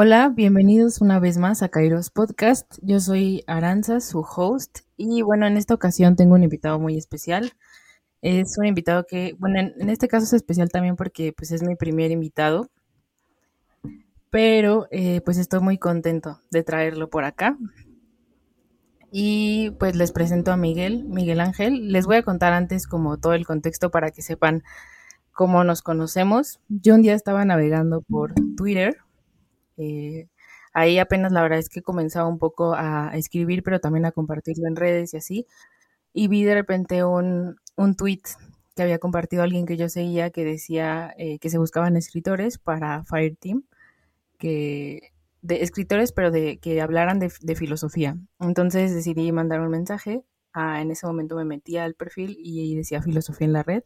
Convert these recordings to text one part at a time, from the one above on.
Hola, bienvenidos una vez más a Kairos Podcast. Yo soy Aranza, su host, y bueno, en esta ocasión tengo un invitado muy especial. Es un invitado que, bueno, en, este caso es especial también porque pues es mi primer invitado, pero eh, pues estoy muy contento de traerlo por acá. Y pues les presento a Miguel, Miguel Ángel. Les voy a contar antes como todo el contexto para que sepan cómo nos conocemos. Yo un día estaba navegando por Twitter eh, ahí apenas la verdad es que comenzaba un poco a, escribir, pero también a compartirlo en redes y así. Y vi de repente un, un tweet que había compartido alguien que yo seguía que decía eh, que se buscaban escritores para Fireteam, que de escritores, pero de que hablaran de, filosofía. Entonces decidí mandar un mensaje. Ah, en ese momento me metí al perfil y decía filosofía en la red.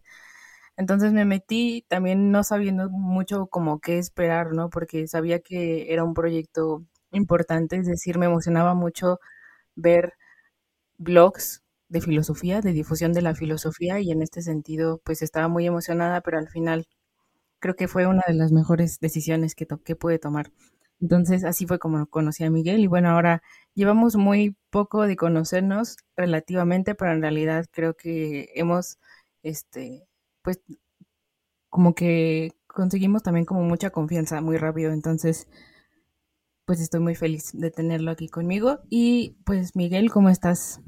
Entonces me metí también no sabiendo mucho como qué esperar, ¿no? Porque sabía que era un proyecto importante, es decir, me emocionaba mucho ver blogs de filosofía, de difusión de la filosofía y en este sentido pues estaba muy emocionada, pero al final creo que fue una de las mejores decisiones que, que pude tomar. Entonces así fue como conocí a Miguel y bueno, ahora llevamos muy poco de conocernos relativamente, pero en realidad creo que hemos este pues como que conseguimos también como mucha confianza muy rápido, entonces pues estoy muy feliz de tenerlo aquí conmigo. Y pues Miguel, ¿cómo estás?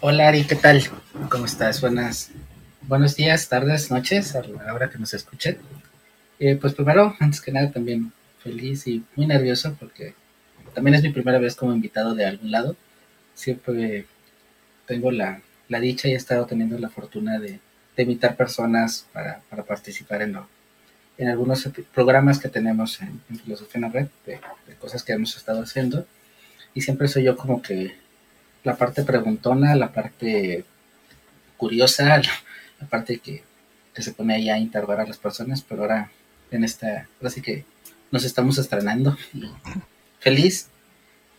Hola Ari, ¿qué tal? ¿Cómo estás? Buenas, buenos días, tardes, noches, a la hora que nos escuchen. Eh, pues primero, antes que nada, también feliz y muy nervioso porque también es mi primera vez como invitado de algún lado. Siempre tengo la, la dicha y he estado teniendo la fortuna de, de invitar personas para, participar en, en algunos programas que tenemos en, Filosofía en la Red, de, cosas que hemos estado haciendo. Y siempre soy yo como que la parte preguntona, la parte curiosa, la, parte que, se pone ahí a interrogar a las personas, pero ahora en esta, ahora sí que nos estamos estrenando. feliz.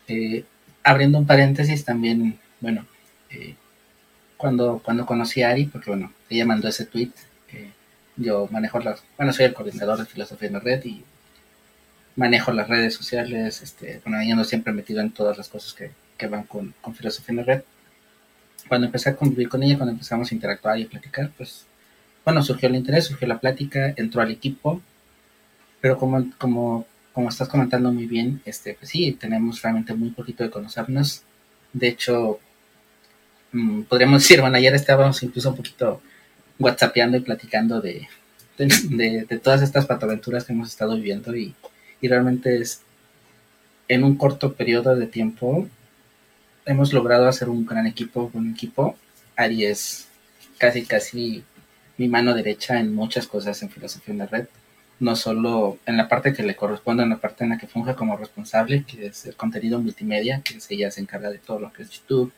Eh, abriendo un paréntesis también, bueno, eh, cuando, cuando conocí a Ari, porque bueno, ella mandó ese tweet, yo manejo las, bueno, soy el coordinador de filosofía en la red y manejo las redes sociales, este, bueno, yo no siempre metido en todas las cosas que, que van con, con, filosofía en la red. Cuando empecé a convivir con ella, cuando empezamos a interactuar y platicar, pues, bueno, surgió el interés, surgió la plática, entró al equipo, pero como, como, como estás comentando muy bien, este, pues sí, tenemos realmente muy poquito de conocernos. De hecho, Mm, podríamos decir, bueno, ayer estábamos incluso un poquito whatsappeando y platicando de, de, todas estas patoaventuras que hemos estado viviendo y, y, realmente es en un corto periodo de tiempo hemos logrado hacer un gran equipo, un equipo. Ari es casi, casi mi mano derecha en muchas cosas en filosofía en la red, no solo en la parte que le corresponde, en la parte en la que funge como responsable, que es el contenido multimedia, que es ella se encarga de todo lo que es YouTube,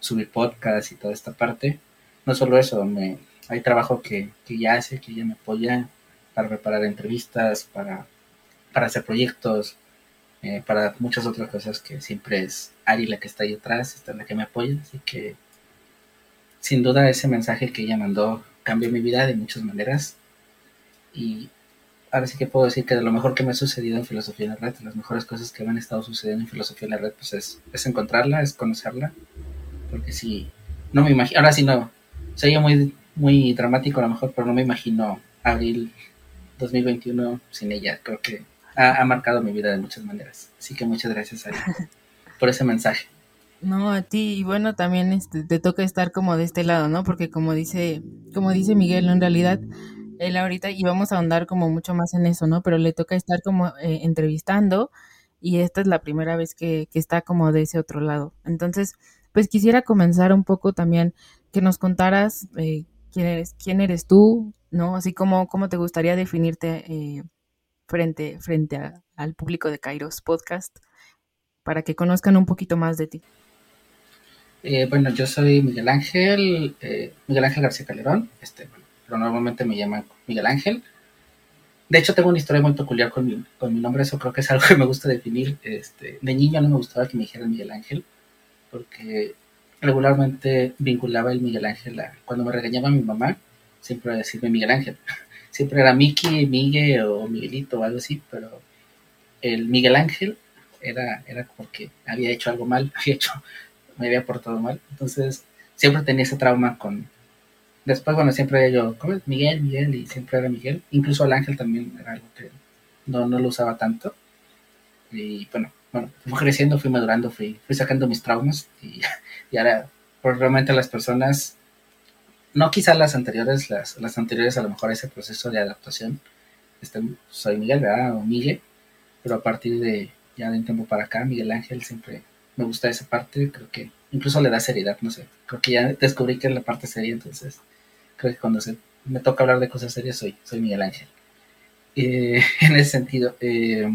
subir podcast y toda esta parte. No solo eso, me, hay trabajo que, que ella hace, que ella me apoya para preparar entrevistas, para, para hacer proyectos, eh, para muchas otras cosas que siempre es Ari la que está ahí atrás, está la que me apoya. Así que sin duda ese mensaje que ella mandó cambió mi vida de muchas maneras. Y ahora sí que puedo decir que de lo mejor que me ha sucedido en Filosofía en la Red, de las mejores cosas que me han estado sucediendo en Filosofía en la Red, pues es, es encontrarla, es conocerla porque sí, no me imagino, ahora sí no, sería muy, muy dramático a lo mejor, pero no me imagino abril 2021 sin ella, creo que ha, marcado mi vida de muchas maneras, así que muchas gracias a por ese mensaje. No, a ti, y bueno, también este, te toca estar como de este lado, ¿no? Porque como dice, como dice Miguel, en realidad, él ahorita, y vamos a ahondar como mucho más en eso, ¿no? Pero le toca estar como eh, entrevistando, y esta es la primera vez que, que está como de ese otro lado. Entonces, pues quisiera comenzar un poco también que nos contaras eh, quién eres, quién eres tú, ¿no? Así como cómo te gustaría definirte eh, frente, frente al público de Kairos Podcast, para que conozcan un poquito más de ti. Eh, bueno, yo soy Miguel Ángel, Miguel Ángel García Calderón, este, pero normalmente me llaman Miguel Ángel. De hecho, tengo una historia muy peculiar con mi, con mi nombre, eso creo que es algo que me gusta definir. Este, de niño no me gustaba que me dijeran Miguel Ángel porque regularmente vinculaba el Miguel Ángel a, cuando me regañaba mi mamá, siempre decirme Miguel Ángel. Siempre era Miki, Miguel o Miguelito o algo así, pero el Miguel Ángel era, era porque había hecho algo mal, había hecho, me había portado mal. Entonces, siempre tenía ese trauma con. Después, bueno, siempre yo, ¿cómo es? Miguel, Miguel, y siempre era Miguel. Incluso el ángel también era algo que no, no lo usaba tanto. Y bueno, bueno, fui creciendo, fui madurando, fui, fui sacando mis traumas y, y ahora, pues realmente las personas, no quizás las anteriores, las, las anteriores a lo mejor ese proceso de adaptación, este, soy Miguel, ¿verdad? O Miguel, pero a partir de ya de un tiempo para acá, Miguel Ángel siempre me gusta esa parte, creo que incluso le da seriedad, no sé, creo que ya descubrí que es la parte seria, entonces creo que cuando se, me toca hablar de cosas serias soy, soy Miguel Ángel. Eh, en ese sentido, eh,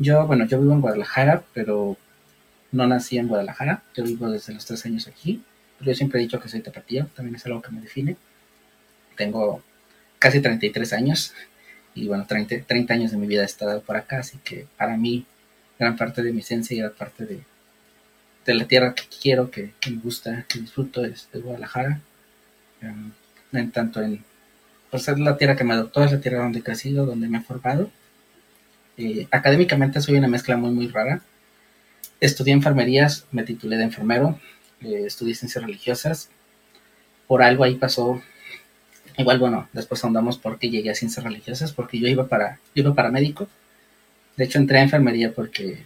yo, bueno, yo vivo en Guadalajara, pero no nací en Guadalajara, yo vivo desde los tres años aquí, pero yo siempre he dicho que soy tapatío, también es algo que me define. Tengo casi 33 años y bueno, 30, 30 años de mi vida he estado por acá, así que para mí gran parte de mi esencia y gran parte de, de la tierra que quiero, que, me gusta, que disfruto es Guadalajara. Um, en tanto en, por ser la tierra que me adoptó, es la tierra donde he crecido, donde me he formado. Eh, académicamente soy una mezcla muy, muy rara. Estudié enfermerías, me titulé de enfermero, eh, estudié ciencias religiosas. Por algo ahí pasó, igual bueno, después ahondamos por qué llegué a ciencias religiosas, porque yo iba para, iba para médico. De hecho entré a enfermería porque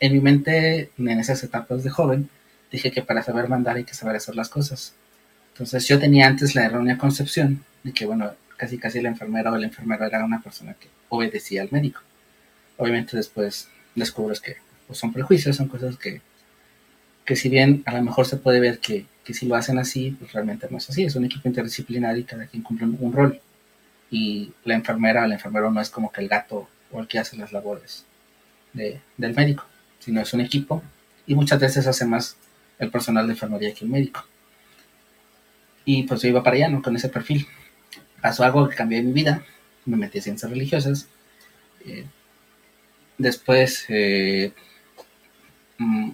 en mi mente, en esas etapas de joven, dije que para saber mandar hay que saber hacer las cosas. Entonces yo tenía antes la errónea concepción de que, bueno, casi casi la enfermera o el enfermero era una persona que obedecía al médico. Obviamente después descubres que pues, son prejuicios, son cosas que, que si bien a lo mejor se puede ver que, que si lo hacen así, pues realmente no es así. Es un equipo interdisciplinario y cada quien cumple un rol. Y la enfermera o el enfermero no es como que el gato o el que hace las labores de, del médico sino es un equipo y muchas veces hace más el personal de enfermería que el médico. Y pues yo iba para allá, ¿no? Con ese perfil. Pasó algo que cambió mi vida, me metí a ciencias religiosas. Eh, después, eh, mm,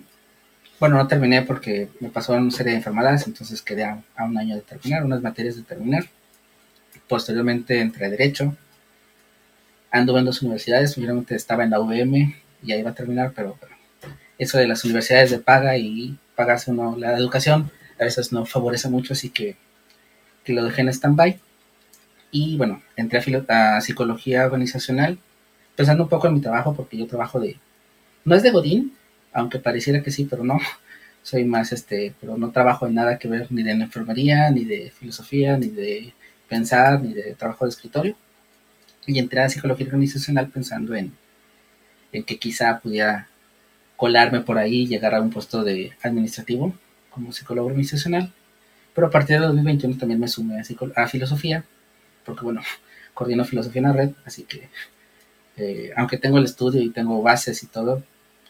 bueno, no terminé porque me pasó una serie de enfermedades, entonces quedé a, un año de terminar, unas materias de terminar. Posteriormente entré a Derecho. Anduve en dos universidades, primeramente estaba en la UVM, y ahí va a terminar, pero eso de las universidades de paga y pagarse uno la educación a veces no favorece mucho, así que, que lo dejé en stand-by. Y bueno, entré a, psicología organizacional, pensando un poco en mi trabajo, porque yo trabajo de, no es de Godín, aunque pareciera que sí, pero no, soy más este, pero no trabajo en nada que ver ni de enfermería, ni de filosofía, ni de pensar, ni de trabajo de escritorio. Y entré a psicología organizacional pensando en, en que quizá pudiera colarme por ahí y llegar a un puesto de administrativo como psicólogo organizacional. Pero a partir de 2021 también me sumé a, a filosofía, porque bueno, coordino filosofía en la red, así que eh, aunque tengo el estudio y tengo bases y todo,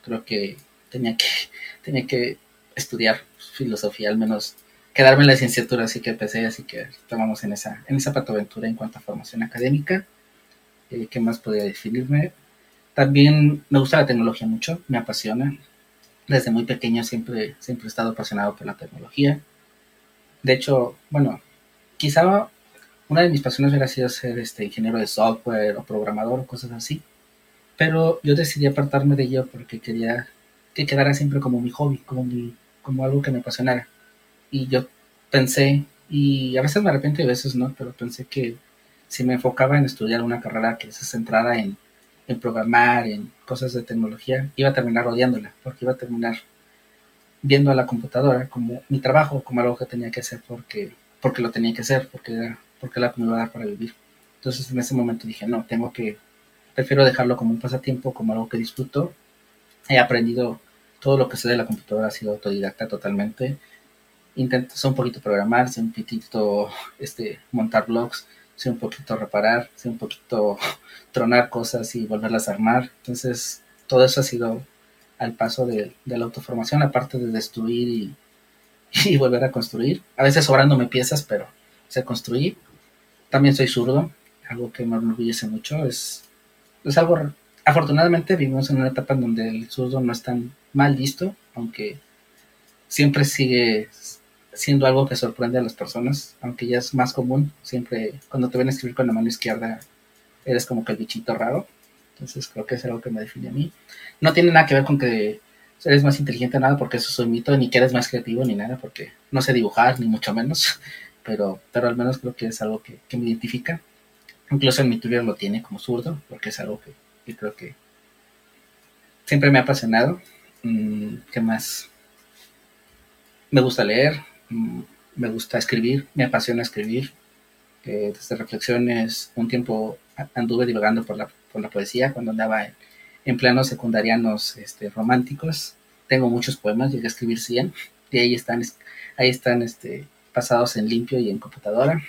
creo que tenía que, tenía que estudiar filosofía, al menos quedarme en la licenciatura, así que empecé, así que tomamos en esa, en esa patoaventura en cuanto a formación académica. Eh, ¿Qué más podría definirme? También me gusta la tecnología mucho, me apasiona. Desde muy pequeño siempre, siempre he estado apasionado por la tecnología. De hecho, bueno, quizá una de mis pasiones hubiera sido ser este, ingeniero de software o programador o cosas así. Pero yo decidí apartarme de ello porque quería que quedara siempre como mi hobby, como, mi, como algo que me apasionara. Y yo pensé, y a veces me arrepiento y a veces no, pero pensé que si me enfocaba en estudiar una carrera que se centrara en en programar, en cosas de tecnología, iba a terminar odiándola, porque iba a terminar viendo a la computadora como mi trabajo, como algo que tenía que hacer porque, porque lo tenía que hacer, porque era, porque la que me iba a dar para vivir. Entonces en ese momento dije, no, tengo que, prefiero dejarlo como un pasatiempo, como algo que disfruto. He aprendido todo lo que sé de la computadora, ha sido autodidacta totalmente. Intento, sé un poquito programar, sé un poquito este, montar blogs, sé un poquito reparar, sé un poquito tronar cosas y volverlas a armar. Entonces, todo eso ha sido al paso de, la autoformación, aparte de destruir y, volver a construir. A veces sobrándome piezas, pero sé construir. También soy zurdo, algo que me enorgullece mucho. Es, es algo, afortunadamente vivimos en una etapa en donde el zurdo no es tan mal visto, aunque siempre sigue siendo algo que sorprende a las personas, aunque ya es más común, siempre cuando te ven escribir con la mano izquierda eres como que el bichito raro. Entonces creo que es algo que me define a mí. No tiene nada que ver con que eres más inteligente nada, porque eso soy mito, ni que eres más creativo ni nada, porque no sé dibujar, ni mucho menos, pero, pero al menos creo que es algo que, me identifica. Incluso en mi Twitter lo tiene como zurdo, porque es algo que, creo que siempre me ha apasionado. Mm, ¿Qué más? Me gusta leer, mm, me gusta escribir, me apasiona escribir. Eh, desde reflexiones, un tiempo anduve divagando por la, por la poesía cuando andaba en, en planos secundarianos este, románticos. Tengo muchos poemas, llegué a escribir 100 y ahí están, ahí están este, pasados en limpio y en computadora.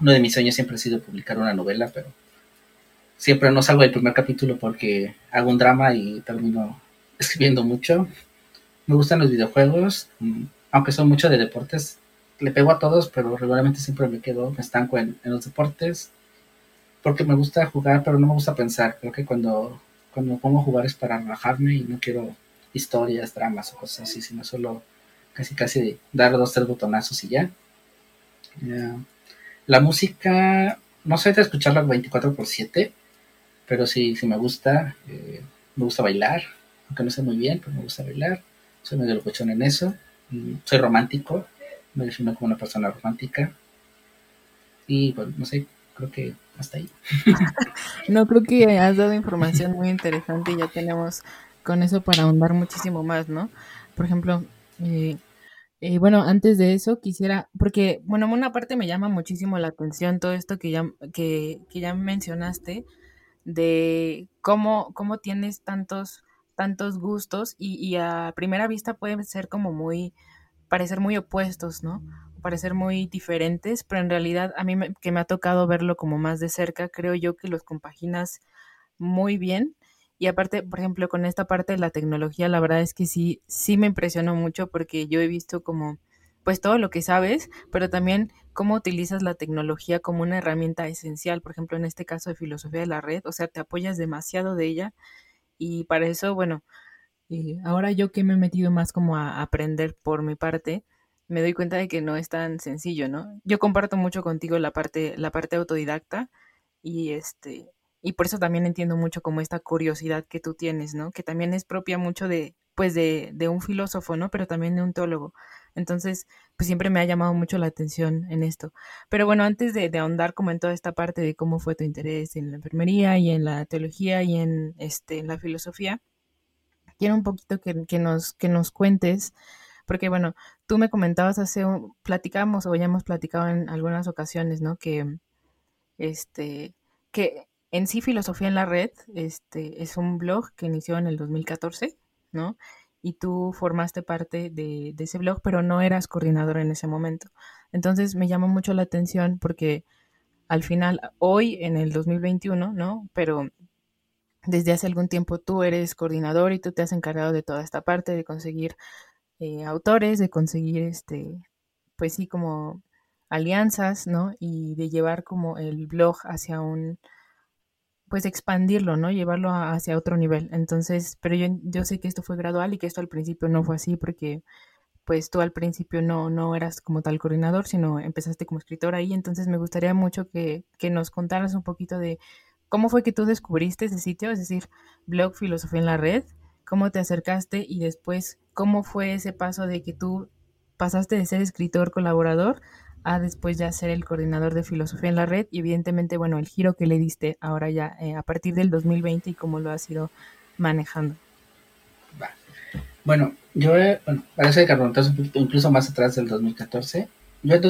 Uno de mis sueños siempre ha sido publicar una novela, pero siempre no salgo del primer capítulo porque hago un drama y termino escribiendo mucho. Me gustan los videojuegos, mm, aunque son mucho de deportes. Le pego a todos, pero regularmente siempre me quedo, me estanco en, en los deportes porque me gusta jugar, pero no me gusta pensar. Creo que cuando cuando pongo a jugar es para relajarme y no quiero historias, dramas o cosas así, sino solo casi casi dar dos, tres botonazos y ya. La música, no sé de escucharla 24 por 7, pero sí, sí me gusta. Eh, me gusta bailar, aunque no sé muy bien, pero me gusta bailar. Soy medio locochón en eso. Mm, soy romántico, me defino como una persona romántica. Y bueno, no sé, creo que hasta ahí. no, creo que has dado información muy interesante y ya tenemos con eso para ahondar muchísimo más, ¿no? Por ejemplo, eh, eh, bueno, antes de eso quisiera, porque, bueno, una parte me llama muchísimo la atención todo esto que ya, que, que ya mencionaste, de cómo, cómo tienes tantos, tantos gustos y, a primera vista pueden ser como muy, parecer muy opuestos, ¿no? parecer muy diferentes, pero en realidad a mí que me ha tocado verlo como más de cerca, creo yo que los compaginas muy bien. Y aparte, por ejemplo, con esta parte de la tecnología, la verdad es que sí, sí me impresionó mucho porque yo he visto como, pues todo lo que sabes, pero también cómo utilizas la tecnología como una herramienta esencial, por ejemplo, en este caso de filosofía de la red, o sea, te apoyas demasiado de ella y para eso, bueno, eh, ahora yo que me he metido más como a aprender por mi parte, me doy cuenta de que no es tan sencillo, ¿no? Yo comparto mucho contigo la parte, la parte autodidacta y este, y por eso también entiendo mucho como esta curiosidad que tú tienes, ¿no? Que también es propia mucho de, pues de, de un filósofo, ¿no? Pero también de un teólogo. Entonces, pues siempre me ha llamado mucho la atención en esto. Pero bueno, antes de, de, ahondar como en toda esta parte de cómo fue tu interés en la enfermería y en la teología y en, este, en la filosofía, quiero un poquito que, que, nos, que nos cuentes porque bueno, tú me comentabas hace, un, platicamos o ya hemos platicado en algunas ocasiones, ¿no? Que, este, que en sí Filosofía en la Red este, es un blog que inició en el 2014, ¿no? Y tú formaste parte de, de ese blog, pero no eras coordinador en ese momento. Entonces me llamó mucho la atención porque al final, hoy en el 2021, ¿no? Pero desde hace algún tiempo tú eres coordinador y tú te has encargado de toda esta parte de conseguir eh, autores, de conseguir, este, pues sí, como alianzas, ¿no? Y de llevar como el blog hacia un, pues expandirlo, ¿no? Llevarlo hacia otro nivel. Entonces, pero yo, yo sé que esto fue gradual y que esto al principio no fue así porque pues tú al principio no, no eras como tal coordinador, sino empezaste como escritor ahí. Entonces me gustaría mucho que, que nos contaras un poquito de cómo fue que tú descubriste ese sitio, es decir, blog Filosofía en la Red, cómo te acercaste y después cómo fue ese paso de que tú pasaste de ser escritor colaborador a después ya ser el coordinador de filosofía en la red y evidentemente, bueno, el giro que le diste ahora ya eh, a partir del 2020 y cómo lo has ido manejando. Bueno, yo, bueno, parece que incluso más atrás del 2014. Yo en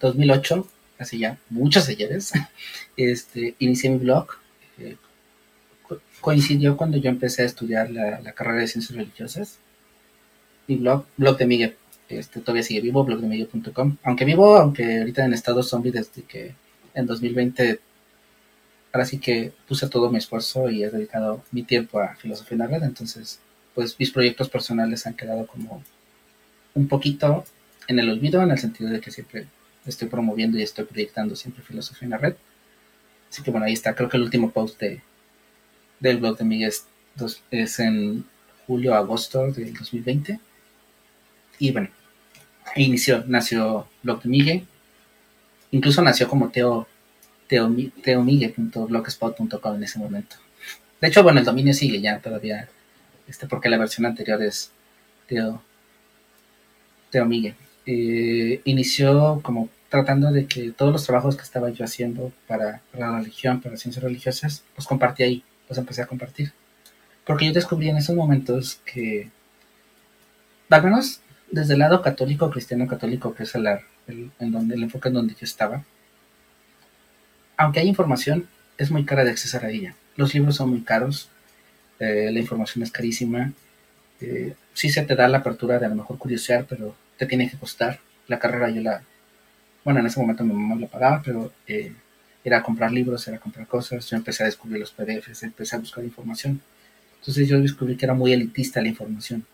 2008, hace ya muchos ayeres, este, inicié mi blog. Eh, coincidió cuando yo empecé a estudiar la, carrera de ciencias religiosas. Mi blog, blog de Miguel, este, todavía sigue vivo, blogdemiguel.com. Aunque vivo, aunque ahorita en estado zombie desde que en 2020, ahora sí que puse todo mi esfuerzo y he dedicado mi tiempo a filosofía en la red, entonces pues mis proyectos personales han quedado como un poquito en el olvido, en el sentido de que siempre estoy promoviendo y estoy proyectando siempre filosofía en la red. Así que bueno, ahí está, creo que el último post de, del blog de Miguel es, en julio-agosto del 2020. Y bueno, inició, nació blog de. Incluso nació como Teo, teo, teomigue.blogspot.com en ese momento. De hecho, bueno, el dominio sigue ya todavía, este, porque la versión anterior es Teo, Teo. Eh, inició como tratando de que todos los trabajos que estaba yo haciendo para, la religión, para ciencias religiosas, los compartí ahí, los empecé a compartir. Porque yo descubrí en esos momentos que, al desde el lado católico, cristiano católico, que es el, en donde, el enfoque en donde yo estaba, aunque hay información, es muy cara de accesar a ella. Los libros son muy caros, eh, la información es carísima. Eh, sí se te da la apertura de a lo mejor curiosear, pero te tiene que costar. La carrera yo la, bueno, en ese momento mi mamá la pagaba, pero eh, era comprar libros, era comprar cosas. Yo empecé a descubrir los PDFs, empecé a buscar información. Entonces yo descubrí que era muy elitista la información.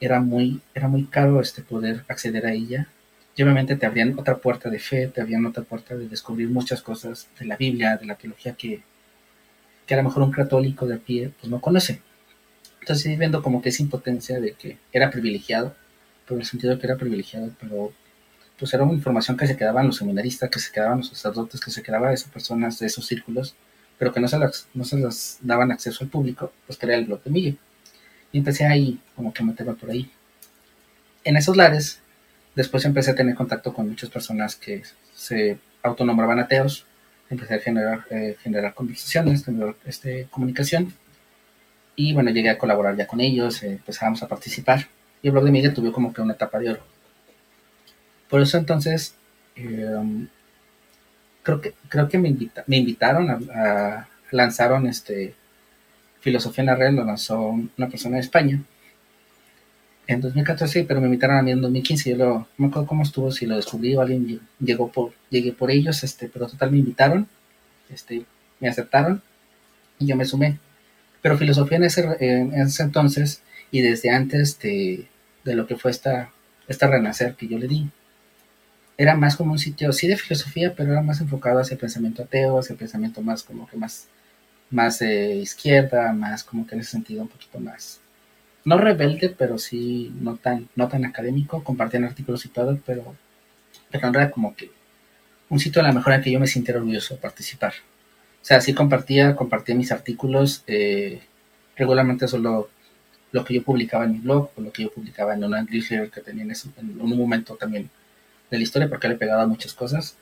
Era muy, era muy caro este poder acceder a ella y obviamente te abrían otra puerta de fe, te abrían otra puerta de descubrir muchas cosas de la Biblia, de la teología que, que a lo mejor un católico de a pie pues no conoce. Entonces viendo como que esa impotencia de que era privilegiado, por el sentido de que era privilegiado, pero pues era una información que se quedaban los seminaristas, que se quedaban los sacerdotes, que se quedaba esas personas, de esos círculos, pero que no se, las, no se las daban acceso al público, pues que era el blog de. Empecé ahí, como que meterme por ahí. En esos lares Después empecé a tener contacto con muchas personas que se autonombraban ateos. Empecé a generar, eh, generar conversaciones, generar este, comunicación. Y bueno, llegué a colaborar ya con ellos, eh, empezábamos a participar. Y el blog de Miguel tuvo como que una etapa de oro. Por eso entonces, em, creo que, creo que me, me invitaron a, lanzaron este Filosofía en la Red, lo lanzó una persona de España en 2014, pero me invitaron a mí en 2015. Yo lo, no me acuerdo cómo estuvo, si lo descubrí o alguien llegó por, llegué por ellos, este, pero total me invitaron, este, me aceptaron y yo me sumé. Pero filosofía en ese, en ese entonces y desde antes de, de, lo que fue esta, esta renacer que yo le di, era más como un sitio, sí de filosofía, pero era más enfocado hacia el pensamiento ateo, hacia el pensamiento más como que más, más de izquierda, más como que en ese sentido un poquito más no rebelde, pero sí no tan, no tan académico, compartían artículos y todo, pero, pero era como que un sitio a lo mejor en que yo me sintiera orgulloso de participar. O sea, sí compartía, compartía mis artículos, eh, regularmente solo lo que yo publicaba en mi blog o lo que yo publicaba en una newsletter que tenía en, un momento también de la historia, porque le he a muchas cosas.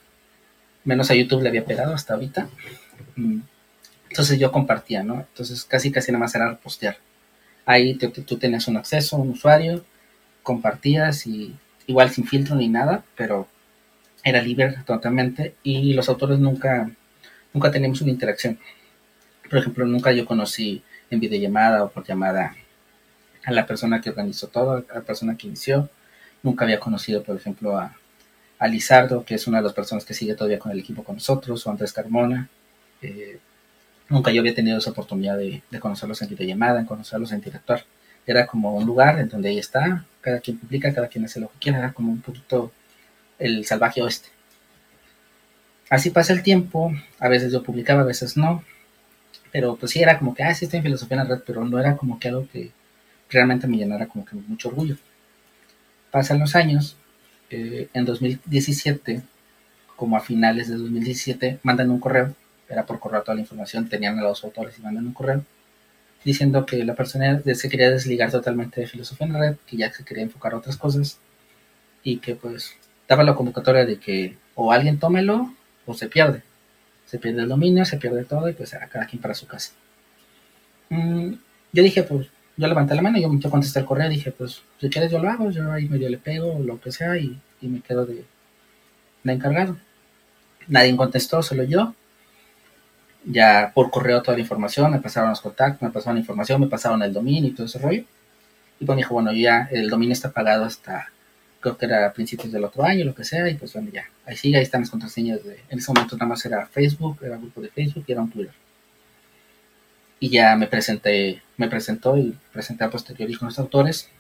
Menos a YouTube le había pegado hasta ahorita. Mm. Entonces yo compartía, ¿no? Entonces casi casi nada más era postear. Ahí tú tenías un acceso, un usuario, compartías y igual sin filtro ni nada, pero era libre totalmente y los autores nunca, nunca teníamos una interacción. Por ejemplo, nunca yo conocí en videollamada o por llamada a la persona que organizó todo, a la persona que inició. Nunca había conocido, por ejemplo, a, a Lizardo, que es una de las personas que sigue todavía con el equipo con nosotros, o Andrés Carmona. Eh, Nunca yo había tenido esa oportunidad de, conocerlos en videollamada, en conocerlos, en interactuar. Era como un lugar en donde ahí está, cada quien publica, cada quien hace lo que quiera, era como un poquito el salvaje oeste. Así pasa el tiempo, a veces yo publicaba, a veces no, pero pues sí era como que, ah, sí estoy en filosofía en la red, pero no era como que algo que realmente me llenara como que mucho orgullo. Pasan los años, eh, en 2017, como a finales de 2017, mandan un correo era por correo toda la información, tenían a los autores y mandan un correo diciendo que la persona se quería desligar totalmente de filosofía en la red, que ya se quería enfocar a otras cosas y que pues daba la convocatoria de que o alguien tómelo o se pierde. Se pierde el dominio, se pierde todo y pues a cada quien para su casa. Mm, yo dije, pues yo levanté la mano yo, yo contesté el correo dije, pues si quieres yo lo hago, yo ahí medio le pego lo que sea y, y me quedo de, de encargado. Nadie contestó, solo yo ya por correo toda la información, me pasaron los contactos, me pasaron la información, me pasaron el dominio y todo ese rollo. Y pues me dijo, bueno, ya el dominio está pagado hasta, creo que era a principios del otro año, lo que sea, y pues bueno, ya, ahí sigue, ahí están las contraseñas de, en ese momento nada más era Facebook, era grupo de Facebook y era un Twitter. Y ya me presenté, me presentó y presenté a posteriori con los autores,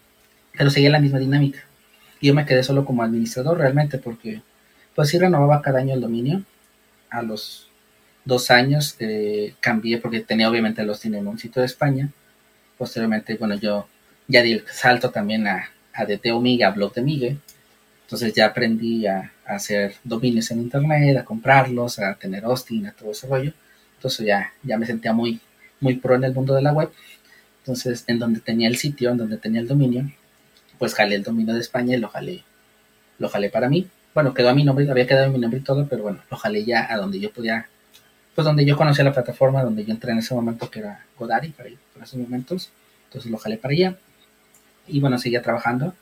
pero seguía la misma dinámica. Y yo me quedé solo como administrador realmente, porque pues sí renovaba cada año el dominio a los dos años eh, cambié porque tenía obviamente los tiene en un sitio de España. Posteriormente, bueno, yo ya di el salto también a, a DT Omiga, a Blog de Migue. Entonces ya aprendí a, hacer dominios en internet, a comprarlos, a tener hosting, a todo ese rollo. Entonces ya, ya me sentía muy, muy pro en el mundo de la web. Entonces, en donde tenía el sitio, en donde tenía el dominio, pues jalé el dominio de España y lo jalé, lo jalé para mí. Bueno, quedó a mi nombre, había quedado mi nombre y todo, pero bueno, lo jalé ya a donde yo podía, pues donde yo conocía la plataforma, donde yo entré en ese momento, que era Godaddy, para, para esos momentos. Entonces lo jalé para allá. Y bueno, seguía trabajando.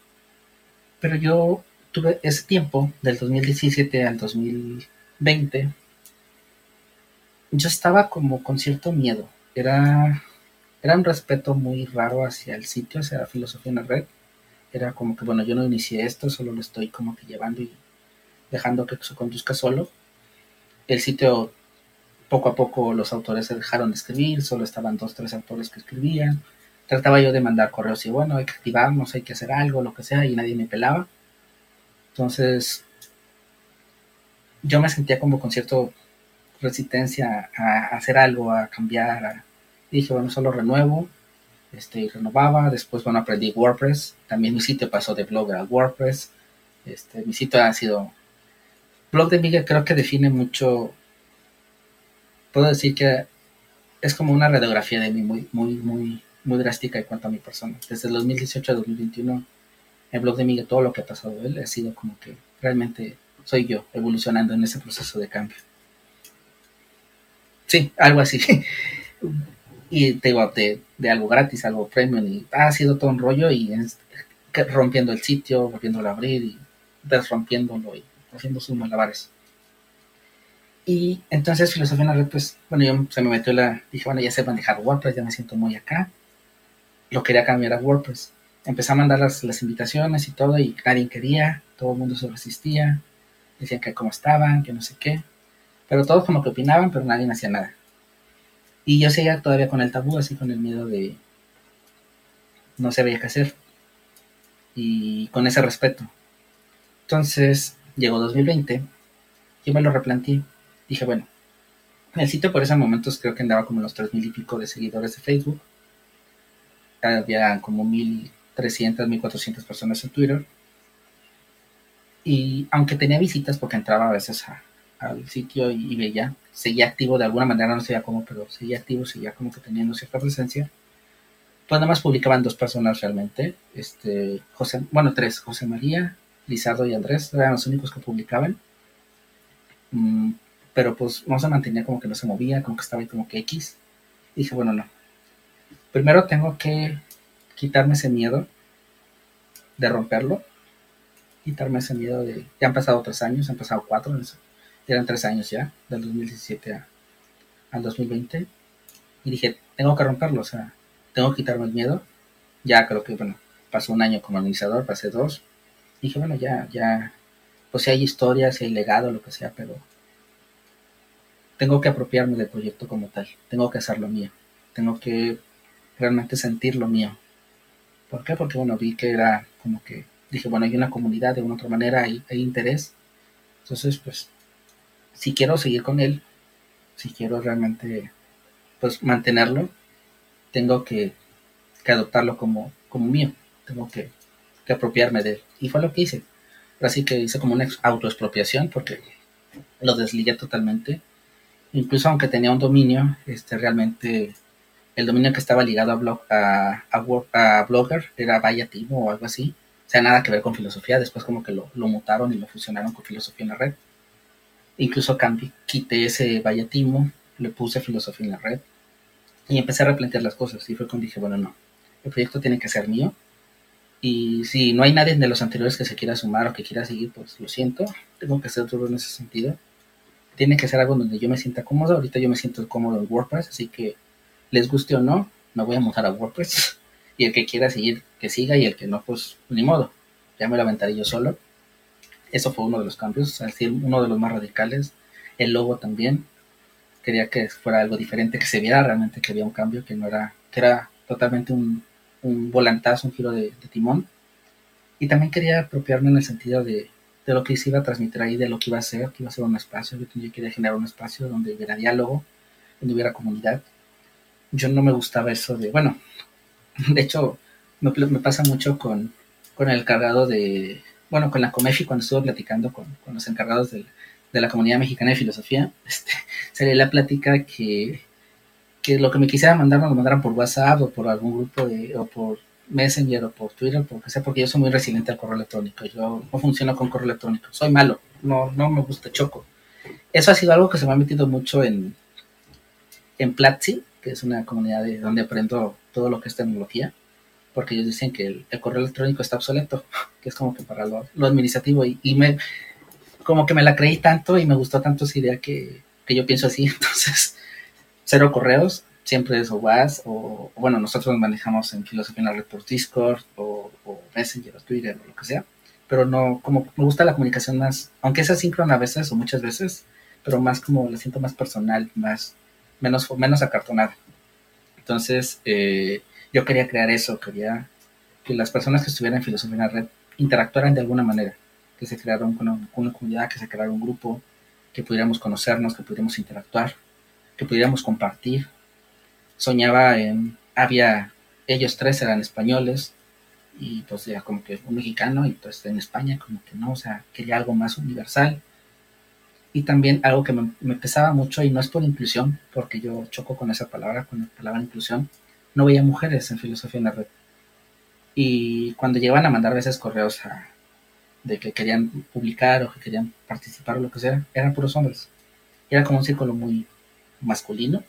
Pero yo tuve ese tiempo, del 2017 al 2020, yo estaba como con cierto miedo. Era, era un respeto muy raro hacia el sitio, hacia la filosofía en la red. Era como que, bueno, yo no inicié esto, solo lo estoy como que llevando y dejando que se conduzca solo. El sitio, poco a poco los autores se dejaron de escribir, solo estaban dos, tres autores que escribían. Trataba yo de mandar correos y bueno, hay que activarnos, hay que hacer algo, lo que sea, y nadie me pelaba. Entonces, yo me sentía como con cierta resistencia a, hacer algo, a cambiar. dije, bueno, solo renuevo. Este, y renovaba. Después, bueno, aprendí WordPress. También mi sitio pasó de Blogger a WordPress. Este, mi sitio ha sido... Blog de Miguel creo que define mucho... Puedo decir que es como una radiografía de mí muy, muy, muy, muy drástica en cuanto a mi persona. Desde el 2018 a 2021 el blog de Miguel, todo lo que ha pasado él, ha sido como que realmente soy yo evolucionando en ese proceso de cambio. Sí, algo así. y te digo, de, algo gratis, algo premium, y ha sido todo un rollo y rompiendo el sitio, volviéndolo a abrir y desrompiéndolo y haciendo sus malabares. Y entonces filosofía en la red, pues, bueno, yo se me metió la, dije, bueno, ya sé manejar WordPress, ya me siento muy acá. Lo quería cambiar a WordPress empecé a mandar las, invitaciones y todo y nadie quería, todo el mundo se resistía, decían que cómo estaban, que no sé qué, pero todos como que opinaban, pero nadie hacía nada. Y yo seguía todavía con el tabú, así con el miedo de no sabía qué hacer y con ese respeto. Entonces llegó 2020, yo me lo replanteé, dije, bueno, el sitio por esos momentos creo que andaba como los tres mil y pico de seguidores de Facebook, había como mil 300, 1400 personas en Twitter. Y aunque tenía visitas, porque entraba a veces al sitio y, veía, seguía activo de alguna manera, no sé cómo, pero seguía activo, seguía como que teniendo cierta presencia. Pues nada más publicaban dos personas realmente, este, José, bueno, tres, José María, Lizardo y Andrés, eran los únicos que publicaban. Mm, pero pues no se mantenía como que no se movía, como que estaba ahí como que X. dije, bueno, no. Primero tengo que quitarme ese miedo de romperlo, quitarme ese miedo de, ya han pasado tres años, han pasado cuatro, eran tres años ya, del 2017 al 2020, y dije, tengo que romperlo, o sea, tengo que quitarme el miedo, ya creo que, bueno, pasó un año como administrador, pasé dos, dije, bueno, ya, ya, pues si hay historia, si hay legado, lo que sea, pero tengo que apropiarme del proyecto como tal, tengo que hacerlo mío, tengo que realmente sentir lo mío, ¿Por qué? Porque, bueno, vi que era como que, dije, bueno, hay una comunidad de una otra manera, hay, interés. Entonces, pues, si quiero seguir con él, si quiero realmente, pues, mantenerlo, tengo que, adoptarlo como, como mío. Tengo que, apropiarme de él. Y fue lo que hice. Así que hice como una autoexpropiación porque lo desligué totalmente. Incluso aunque tenía un dominio, este realmente el dominio que estaba ligado a, blog, a, a, Blogger era Vaya o algo así. O sea, nada que ver con filosofía. Después como que lo, mutaron y lo fusionaron con filosofía en la red. Incluso cambié, quité ese Vaya le puse filosofía en la red y empecé a replantear las cosas. Y fue cuando dije, bueno, no, el proyecto tiene que ser mío. Y si no hay nadie de los anteriores que se quiera sumar o que quiera seguir, pues lo siento, tengo que hacer todo en ese sentido. Tiene que ser algo donde yo me sienta cómodo. Ahorita yo me siento cómodo en WordPress, así que les guste o no, me voy a mudar a WordPress. Y el que quiera seguir, que siga, y el que no, pues ni modo. Ya me lo aventaré yo solo. Eso fue uno de los cambios, es decir, uno de los más radicales. El logo también. Quería que fuera algo diferente, que se viera realmente que había un cambio, que no era, que era totalmente un, volantazo, un giro de, timón. Y también quería apropiarme en el sentido de, de, lo que se iba a transmitir ahí, de lo que iba a ser, que iba a ser un espacio. Yo quería generar un espacio donde hubiera diálogo, donde hubiera comunidad, yo no me gustaba eso de, bueno, de hecho, me, pasa mucho con, con, el cargado de, bueno, con la Comefi cuando estuve platicando con, los encargados de, la comunidad mexicana de filosofía, este, sería la plática que que lo que me quisiera mandar me lo mandaran por WhatsApp o por algún grupo de, o por Messenger o por Twitter, porque sea, porque yo soy muy resiliente al correo electrónico. Yo no funciono con correo electrónico. Soy malo. No, no me gusta choco. Eso ha sido algo que se me ha metido mucho en, en Platzi, que es una comunidad de donde aprendo todo lo que es tecnología, porque ellos dicen que el, correo electrónico está obsoleto, que es como que para lo, administrativo, y, y, me, como que me la creí tanto y me gustó tanto esa idea que, que yo pienso así, entonces, cero correos, siempre es o WhatsApp, o, bueno, nosotros nos manejamos en filosofía en la red por Discord, o, Messenger, o Twitter, o lo que sea, pero no, como me gusta la comunicación más, aunque es asíncrona a veces, o muchas veces, pero más como la siento más personal, más, menos, menos acartonada. Entonces, eh, yo quería crear eso, quería que las personas que estuvieran en filosofía en la red interactuaran de alguna manera, que se creara una, una comunidad, que se creara un grupo, que pudiéramos conocernos, que pudiéramos interactuar, que pudiéramos compartir. Soñaba en, había, ellos tres eran españoles, y pues era como que un mexicano, y pues en España como que no, o sea, quería algo más universal, y también algo que me, pesaba mucho, y no es por inclusión, porque yo choco con esa palabra, con la palabra inclusión, no veía mujeres en filosofía en la red. Y cuando llegaban a mandar a veces correos de que querían publicar o que querían participar o lo que sea, eran puros hombres. Era como un círculo muy masculino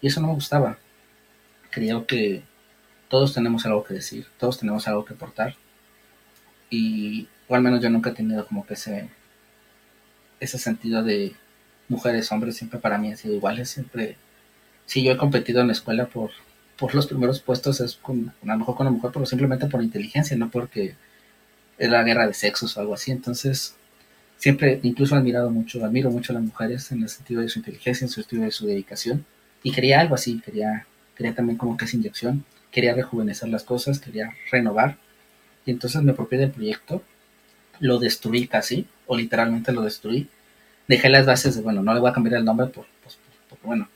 y eso no me gustaba. Creo que todos tenemos algo que decir, todos tenemos algo que aportar. Y o al menos yo nunca he tenido como que ese ese sentido de mujeres, hombres, siempre para mí han sido iguales, siempre, si yo he competido en la escuela por, por los primeros puestos, es con, a lo mejor con una mujer, pero simplemente por inteligencia, no porque era guerra de sexos o algo así, entonces siempre, incluso he admirado mucho, admiro mucho a las mujeres en el sentido de su inteligencia, en su sentido de su dedicación, y quería algo así, quería, quería también como que esa inyección, quería rejuvenecer las cosas, quería renovar, y entonces me apropié del proyecto, lo destruí casi, o literalmente lo destruí. Dejé las bases de, bueno, no le voy a cambiar el nombre por, bueno,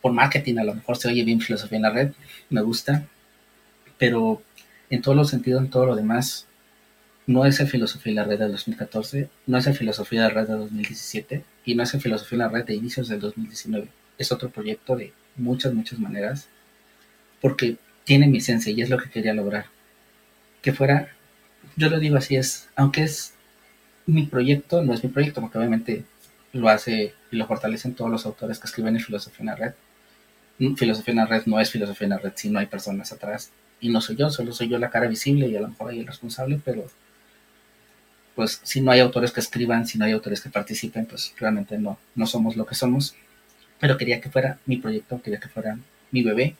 por marketing a lo mejor se oye bien filosofía en la red, me gusta, pero en todos los sentidos, en todo lo demás, no es el filosofía en la red de 2014, no es el filosofía de la red de 2017 y no es el filosofía en la red de inicios del 2019. Es otro proyecto de muchas, muchas maneras, porque tiene mi esencia y es lo que quería lograr. Que fuera, yo lo digo así, es, aunque es mi proyecto no es mi proyecto, porque obviamente lo hace y lo fortalecen todos los autores que escriben en Filosofía en la Red. Mm, filosofía en la Red no es Filosofía en la Red si no hay personas atrás. Y no soy yo, solo soy yo la cara visible y a lo mejor hay el responsable, pero pues si no hay autores que escriban, si no hay autores que participen, pues realmente no, no somos lo que somos. Pero quería que fuera mi proyecto, quería que fuera mi bebé,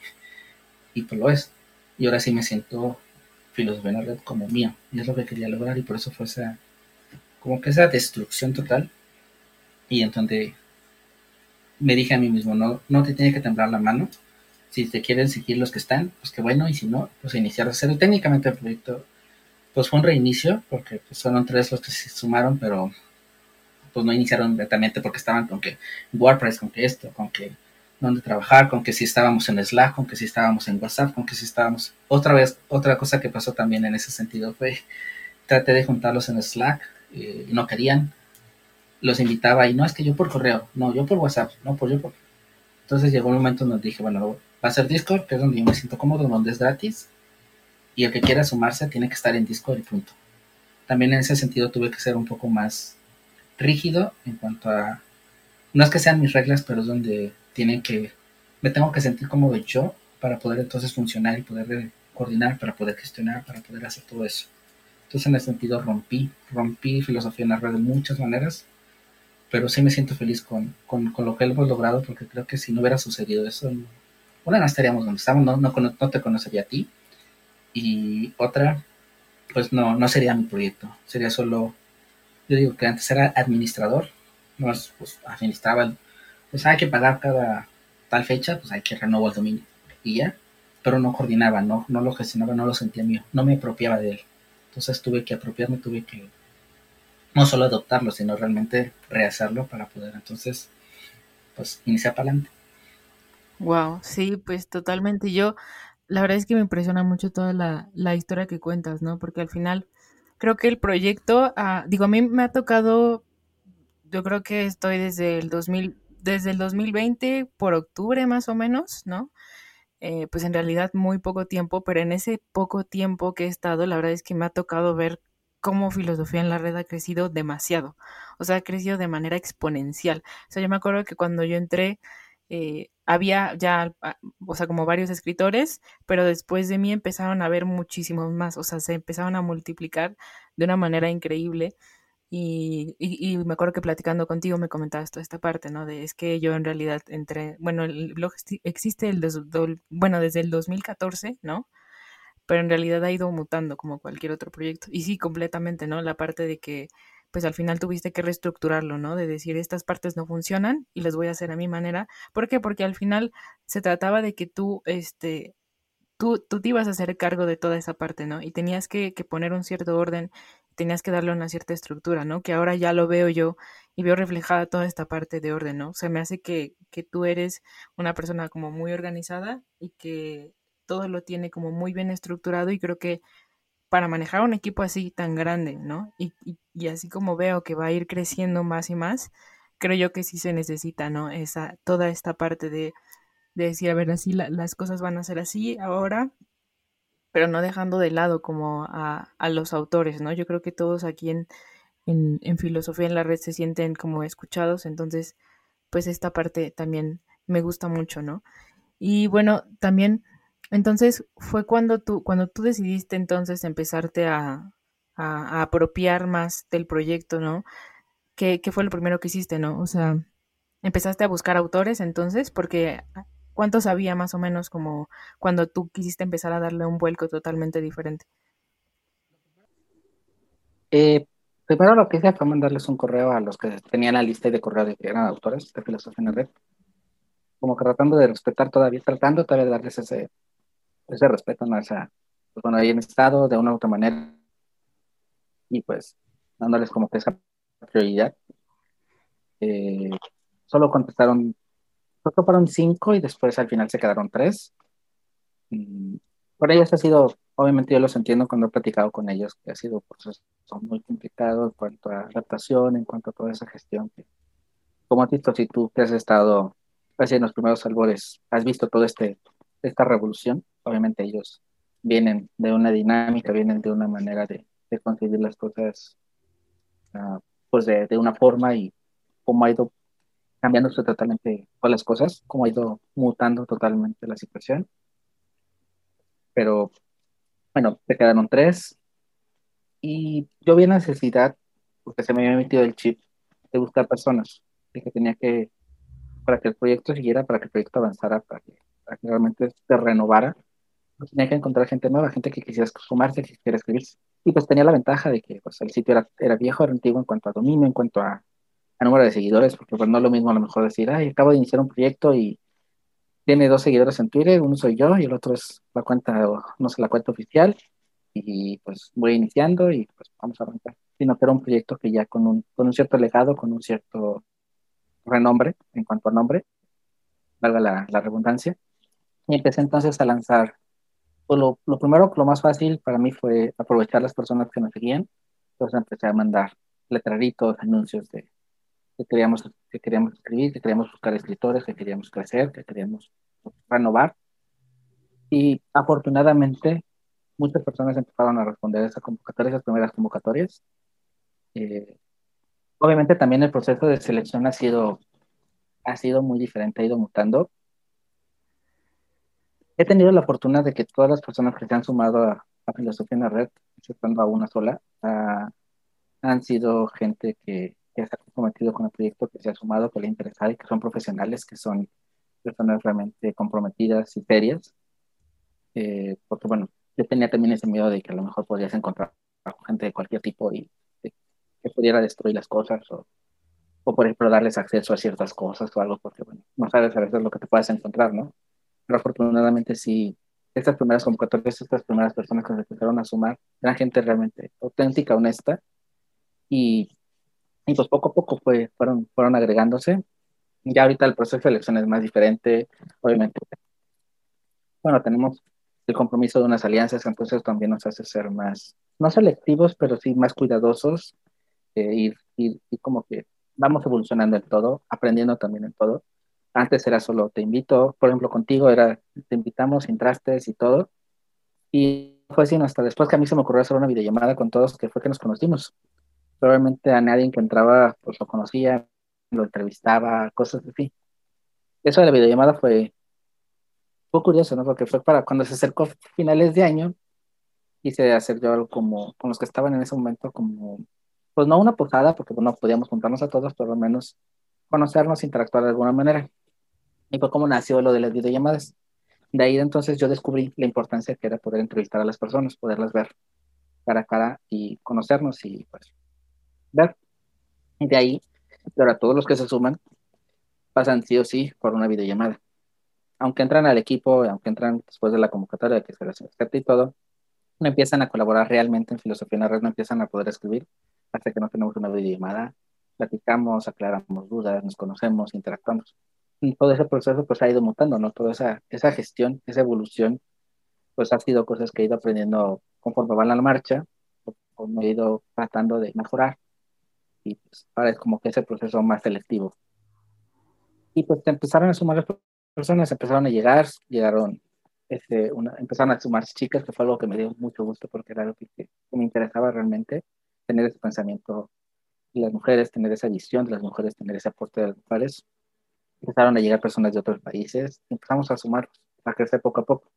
y pues lo es. Y ahora sí me siento filosofía en como mío, y es lo que quería lograr, y por eso fue esa como que esa destrucción total. Y entonces me dije a mí mismo, no, no te tiene que temblar la mano. Si te quieren seguir los que están, pues qué bueno, y si no, pues iniciar a cero. Técnicamente el proyecto, pues fue un reinicio, porque pues, fueron tres los que se sumaron, pero pues no iniciaron directamente porque estaban con que WordPress, con que esto, con que dónde trabajar, con que si estábamos en Slack, con que si estábamos en WhatsApp, con que si estábamos... Otra vez, otra cosa que pasó también en ese sentido fue, traté de juntarlos en Slack, eh, no querían, los invitaba y no es que yo por correo, no, yo por WhatsApp, no, por yo por... Entonces llegó un momento donde dije, bueno, va a ser Discord, que es donde yo me siento cómodo, donde es gratis, y el que quiera sumarse tiene que estar en Discord y punto. También en ese sentido tuve que ser un poco más rígido en cuanto a... No es que sean mis reglas, pero es donde tienen que... Me tengo que sentir cómodo yo para poder entonces funcionar y poder coordinar, para poder gestionar, para poder hacer todo eso. Entonces en ese sentido rompí, rompí filosofía en la red de muchas maneras, pero sí me siento feliz con, con, con lo que hemos logrado porque creo que si no hubiera sucedido eso, una no estaríamos donde estamos, no, no, no te conocería a ti y otra, pues no, no sería mi proyecto, sería solo, yo digo que antes era administrador, no pues administraba, pues hay que pagar cada tal fecha, pues hay que renovar el dominio y ya, pero no coordinaba, no, no lo gestionaba, no lo sentía mío, no me apropiaba de él. Entonces tuve que apropiarme, tuve que no solo adoptarlo, sino realmente rehacerlo para poder entonces, pues, iniciar para adelante. Wow, sí, pues totalmente. Yo, la verdad es que me impresiona mucho toda la, la historia que cuentas, ¿no? Porque al final creo que el proyecto, ah, digo, a mí me ha tocado, yo creo que estoy desde el 2000, desde el 2020, por octubre más o menos, ¿no? Eh, pues en realidad muy poco tiempo, pero en ese poco tiempo que he estado, la verdad es que me ha tocado ver cómo filosofía en la red ha crecido demasiado. O sea, ha crecido de manera exponencial. O sea, yo me acuerdo que cuando yo entré, eh, había ya, ah, o sea, como varios escritores, pero después de mí empezaron a haber muchísimos más, o sea, se empezaron a multiplicar de una manera increíble. Y, y, me acuerdo que platicando contigo me comentabas toda esta parte, ¿no? De es que yo en realidad entré, bueno, el blog existe el, bueno, desde el 2014, ¿no? Pero en realidad ha ido mutando como cualquier otro proyecto. Y sí, completamente, ¿no? La parte de que pues al final tuviste que reestructurarlo, ¿no? De decir, estas partes no funcionan y las voy a hacer a mi manera. ¿Por qué? Porque al final se trataba de que tú, este, tú, tú te ibas a hacer cargo de toda esa parte, ¿no? Y tenías que, poner un cierto orden, tenías que darle una cierta estructura, ¿no? Que ahora ya lo veo yo y veo reflejada toda esta parte de orden, ¿no? O sea, me hace que, que tú eres una persona como muy organizada y que todo lo tiene como muy bien estructurado y creo que para manejar un equipo así tan grande, ¿no? Y, así como veo que va a ir creciendo más y más, creo yo que sí se necesita, ¿no? Esa, toda esta parte de, de decir, a ver, así las cosas van a ser así ahora, pero no dejando de lado como a, los autores, ¿no? Yo creo que todos aquí en, filosofía en la red se sienten como escuchados, entonces, pues esta parte también me gusta mucho, ¿no? Y bueno, también entonces fue cuando tú, cuando tú decidiste entonces empezarte a, apropiar más del proyecto, ¿no? ¿Qué, fue lo primero que hiciste, no? O sea, empezaste a buscar autores entonces, porque ¿cuántos había más o menos como cuando tú quisiste empezar a darle un vuelco totalmente diferente? Eh, primero lo que hice fue mandarles un correo a los que tenían la lista de correo de que eran autores de filosofía en la red, como que tratando de respetar todavía, tratando todavía de darles ese, ese respeto, ¿no? Esa, pues bueno, ahí en estado de una u otra manera y pues dándoles como que esa prioridad. Eh, solo contestaron, solo fueron cinco y después al final se quedaron tres. por ellos ha sido, obviamente yo los entiendo cuando he platicado con ellos, que ha sido proceso muy complicado en cuanto a adaptación, en cuanto a toda esa gestión. como has visto, si tú que has estado casi en los primeros albores, has visto todo este esta revolución, obviamente ellos vienen de una dinámica, vienen de una manera de, de concebir las cosas uh, pues de, de, una forma y cómo ha ido cambiándose totalmente todas las cosas, cómo ha ido mutando totalmente la situación. Pero bueno, se quedaron tres y yo vi necesidad, porque se me había metido el chip, de buscar personas, de que tenía que, para que el proyecto siguiera, para que el proyecto avanzara, para que que realmente se renovara, tenía que encontrar gente nueva, gente que quisiera sumarse, que quisiera escribirse. Y pues tenía la ventaja de que pues, el sitio era, era viejo, era antiguo en cuanto a dominio, en cuanto a, a número de seguidores, porque pues no es lo mismo a lo mejor decir, ay, acabo de iniciar un proyecto y tiene dos seguidores en Twitter, uno soy yo y el otro es la cuenta, no sé, la cuenta oficial, y pues voy iniciando y pues vamos a arrancar. Sino que era un proyecto que ya con un, con un cierto legado, con un cierto renombre en cuanto a nombre, valga la, la redundancia, y empecé entonces a lanzar. Pues lo, lo, primero, lo más fácil para mí fue aprovechar las personas que nos seguían. Entonces empecé a mandar letreritos, anuncios de que queríamos, que queríamos escribir, que queríamos buscar escritores, que queríamos crecer, que queríamos renovar. Y afortunadamente muchas personas empezaron a responder a esa convocatoria, esas primeras convocatorias. Eh, obviamente también el proceso de selección ha sido, ha sido muy diferente, ha ido mutando he tenido la fortuna de que todas las personas que se han sumado a, Filosofía en la Red, exceptuando a una sola, han sido gente que, que, se con el proyecto, que se ha sumado, que le ha interesado y que son profesionales, que son personas realmente comprometidas y serias. Eh, porque, bueno, yo tenía también ese miedo de que a lo mejor podrías encontrar gente de cualquier tipo y de, que pudiera destruir las cosas o, o, por ejemplo, darles acceso a ciertas cosas o algo, porque, bueno, no sabes a veces lo que te puedes encontrar, ¿no? Pero afortunadamente sí, estas primeras convocatorias, estas primeras personas que se empezaron a sumar, eran gente realmente auténtica, honesta, y, y pues poco a poco fue, fueron, fueron agregándose. Ya ahorita el proceso de elección es más diferente, obviamente. Bueno, tenemos el compromiso de unas alianzas, entonces también nos hace ser más, no selectivos, pero sí más cuidadosos, eh, ir, ir, ir como que vamos evolucionando en todo, aprendiendo también en todo. Antes era solo te invito, por ejemplo, contigo era te invitamos, entraste y todo. Y fue así hasta después que a mí se me ocurrió hacer una videollamada con todos, que fue que nos conocimos. Probablemente a nadie que entraba, pues lo conocía, lo entrevistaba, cosas así. Eso de la videollamada fue, fue curioso, ¿no? Porque fue para cuando se acercó finales de año, quise hacer yo algo como, con los que estaban en ese momento, como, pues no una posada, porque no podíamos juntarnos a todos, pero al menos conocernos, interactuar de alguna manera. Y fue como nació lo de las videollamadas. De ahí entonces yo descubrí la importancia que era poder entrevistar a las personas, poderlas ver cara a cara y conocernos y pues ver. Y de ahí, ahora todos los que se suman pasan sí o sí por una videollamada. Aunque entran al equipo, aunque entran después de la convocatoria que se les acepta y todo, no empiezan a colaborar realmente en filosofía en la red, no empiezan a poder escribir hasta que no tenemos una videollamada, platicamos, aclaramos dudas, nos conocemos, interactuamos. Y todo ese proceso pues ha ido mutando, ¿no? Toda esa, esa gestión, esa evolución, pues ha sido cosas que he ido aprendiendo conforme van a la marcha, o me he ido tratando de mejorar. Y pues ahora es como que ese proceso más selectivo. Y pues empezaron a sumar personas, empezaron a llegar, llegaron este, una, empezaron a sumarse chicas, que fue algo que me dio mucho gusto porque era algo que, me interesaba realmente, tener ese pensamiento de las mujeres, tener esa visión de las mujeres, tener ese aporte de las mujeres. Empezaron a llegar personas de otros países, empezamos a sumar, a crecer poco a poco.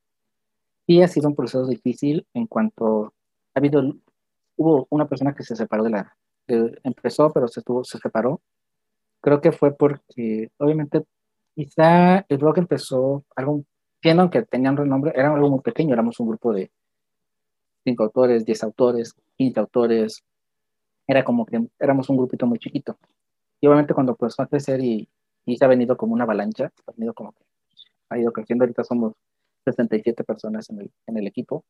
Y ha sido un proceso difícil en cuanto ha habido, hubo una persona que se separó de la, empezó, pero se, estuvo, se separó. Creo que fue porque, obviamente, quizá el blog empezó algo siendo que tenían renombre, era algo muy pequeño, éramos un grupo de cinco autores, diez autores, quince autores, era como que éramos un grupito muy chiquito. Y obviamente cuando empezó a crecer y, y se ha venido como una avalancha, ha venido como que ha ido creciendo, ahorita somos 67 personas en el, en el equipo.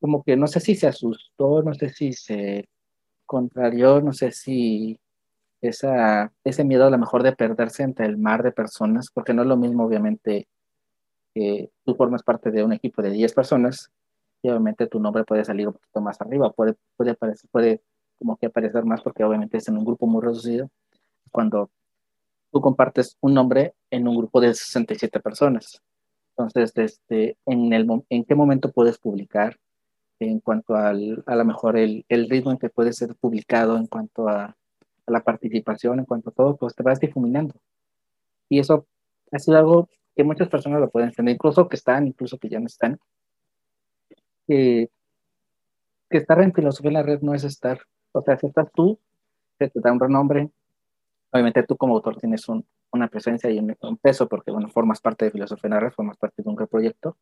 Como que no sé si se asustó, no sé si se contrarió, no sé si esa, ese miedo a lo mejor de perderse entre el mar de personas, porque no es lo mismo obviamente tú formas parte de un equipo de 10 personas y obviamente tu nombre puede salir un poquito más arriba, puede, puede, aparecer, puede como que aparecer más porque obviamente es en un grupo muy reducido. Cuando tú compartes un nombre en un grupo de 67 personas. Entonces, este, en, el, ¿en qué momento puedes publicar? En cuanto al, a lo mejor el, el ritmo en que puede ser publicado, en cuanto a, a la participación, en cuanto a todo, pues te vas difuminando. Y eso ha sido algo que muchas personas lo pueden tener, incluso que están, incluso que ya no están. que estar en filosofía en la red no es estar, o sea, si estás tú, se te da un renombre, obviamente tú como autor tienes un, una presencia y un, peso, porque bueno, formas parte de filosofía en la red, formas parte de un proyecto,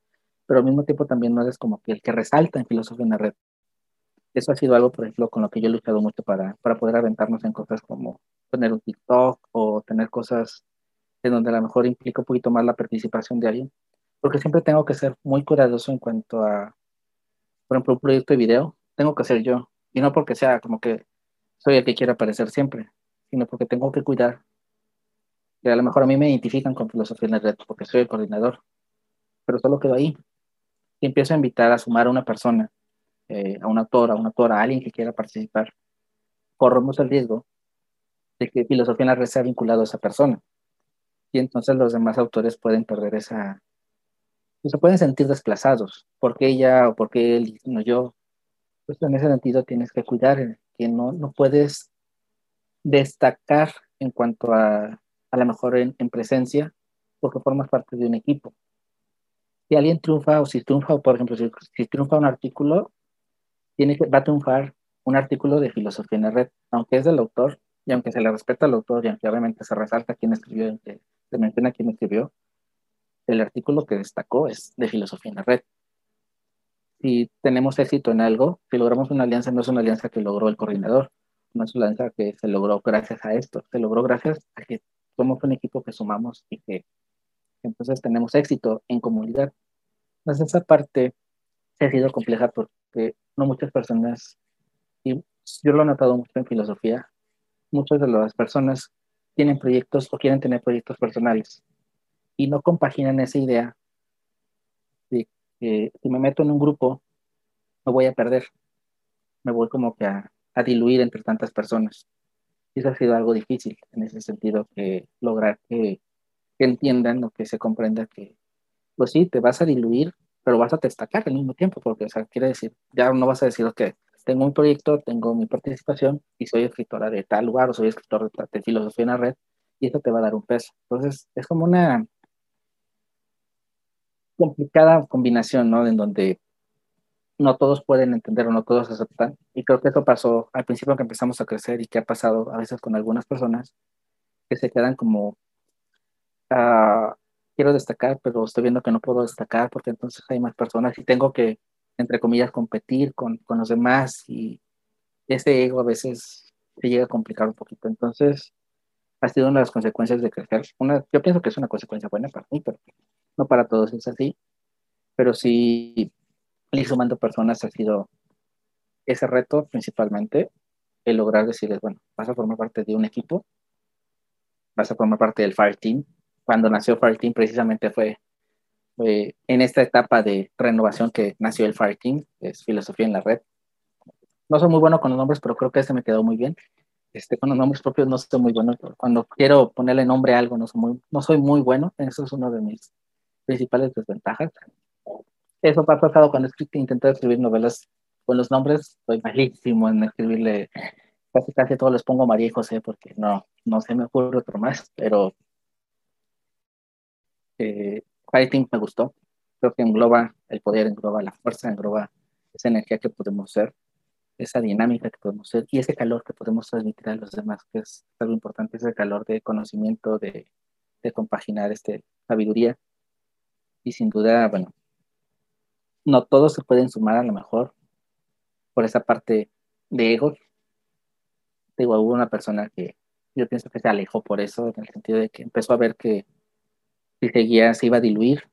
pero al mismo tiempo también no eres como que el que resalta en filosofía en la red. Eso ha sido algo, por ejemplo, con lo que yo he luchado mucho para, para poder aventarnos en cosas como tener un TikTok o tener cosas en donde a lo mejor implica un poquito más la participación de alguien, porque siempre tengo que ser muy cuidadoso en cuanto a, por ejemplo, un proyecto de video, tengo que ser yo, y no porque sea como que soy el que quiere aparecer siempre, sino porque tengo que cuidar. Que a lo mejor a mí me identifican con filosofía en la red porque soy el coordinador, pero solo quedo ahí. Y empiezo a invitar a sumar a una persona, eh, a un autor, a una autora, a alguien que quiera participar, corremos el riesgo de que filosofía en la red sea vinculado a esa persona. Y entonces los demás autores pueden perder esa, pues, se pueden sentir desplazados, porque ella o porque él, no yo. Pues en ese sentido tienes que cuidar que no, no puedes destacar en cuanto a a lo mejor en, presencia, porque formas parte de un equipo. Si alguien triunfa o si triunfa, por ejemplo, si, si triunfa un artículo, tiene que, va a triunfar un artículo de filosofía en la red, aunque es del autor, y aunque se le respeta al autor, y aunque se resalta quién escribió, se menciona quién escribió, el artículo que destacó es de filosofía en la red. Si tenemos éxito en algo, si logramos una alianza, no es una alianza que logró el coordinador, una alianza que se logró gracias a esto, se logró gracias a que somos un equipo que sumamos y que entonces tenemos éxito en comunidad. Entonces esa parte ha sido compleja porque no muchas personas, y yo lo he notado mucho en filosofía, muchas de las personas tienen proyectos o quieren tener proyectos personales y no compaginan esa idea de que si me meto en un grupo me voy a perder, me voy como que a, a diluir entre tantas personas. Y eso ha sido algo difícil en ese sentido, que lograr que, entiendan o que se comprenda que, pues sí, te vas a diluir, pero vas a destacar al mismo tiempo, porque, o sea, quiere decir, ya no vas a decir, ok, tengo un proyecto, tengo mi participación y soy escritora de tal lugar o soy escritor de, de filosofía en la red, y eso te va a dar un peso. Entonces, es como una complicada combinación, ¿no? En donde no todos pueden entender o no todos aceptan. Y creo que eso pasó al principio que empezamos a crecer y que ha pasado a veces con algunas personas que se quedan como, uh, quiero destacar, pero estoy viendo que no puedo destacar porque entonces hay más personas y tengo que, entre comillas, competir con, con los demás y ese ego a veces se llega a complicar un poquito. Entonces, ha sido una de las consecuencias de crecer. Una, yo pienso que es una consecuencia buena para mí, pero no para todos es así. Pero sí, ir sumando personas ha sido ese reto principalmente, el lograr decirles, bueno, vas a formar parte de un equipo, vas a formar parte del Fire Team. Cuando nació Fire Team precisamente fue, en esta etapa de renovación que nació el Fire Team, que es filosofía en la red. No soy muy bueno con los nombres, pero creo que este me quedó muy bien. Este, con los nombres propios no soy muy bueno. Cuando quiero ponerle nombre a algo, no soy muy, no soy muy bueno. Eso es uno de mis principales desventajas. Eso ha pasado cuando he intentado escribir novelas con los nombres. Soy malísimo en escribirle. Casi casi todos les pongo María y José porque no, no se me ocurre otro más. Pero eh, Fighting me gustó. Creo que engloba el poder, engloba la fuerza, engloba esa energía que podemos ser esa dinámica que podemos ser y ese calor que podemos transmitir a los demás, que es algo importante, ese calor de conocimiento, de, de compaginar este, sabiduría. Y sin duda, bueno, no todos se pueden sumar a lo mejor por esa parte de ego. Digo, hubo una persona que yo pienso que se alejó por eso, en el sentido de que empezó a ver que si seguía se iba a diluir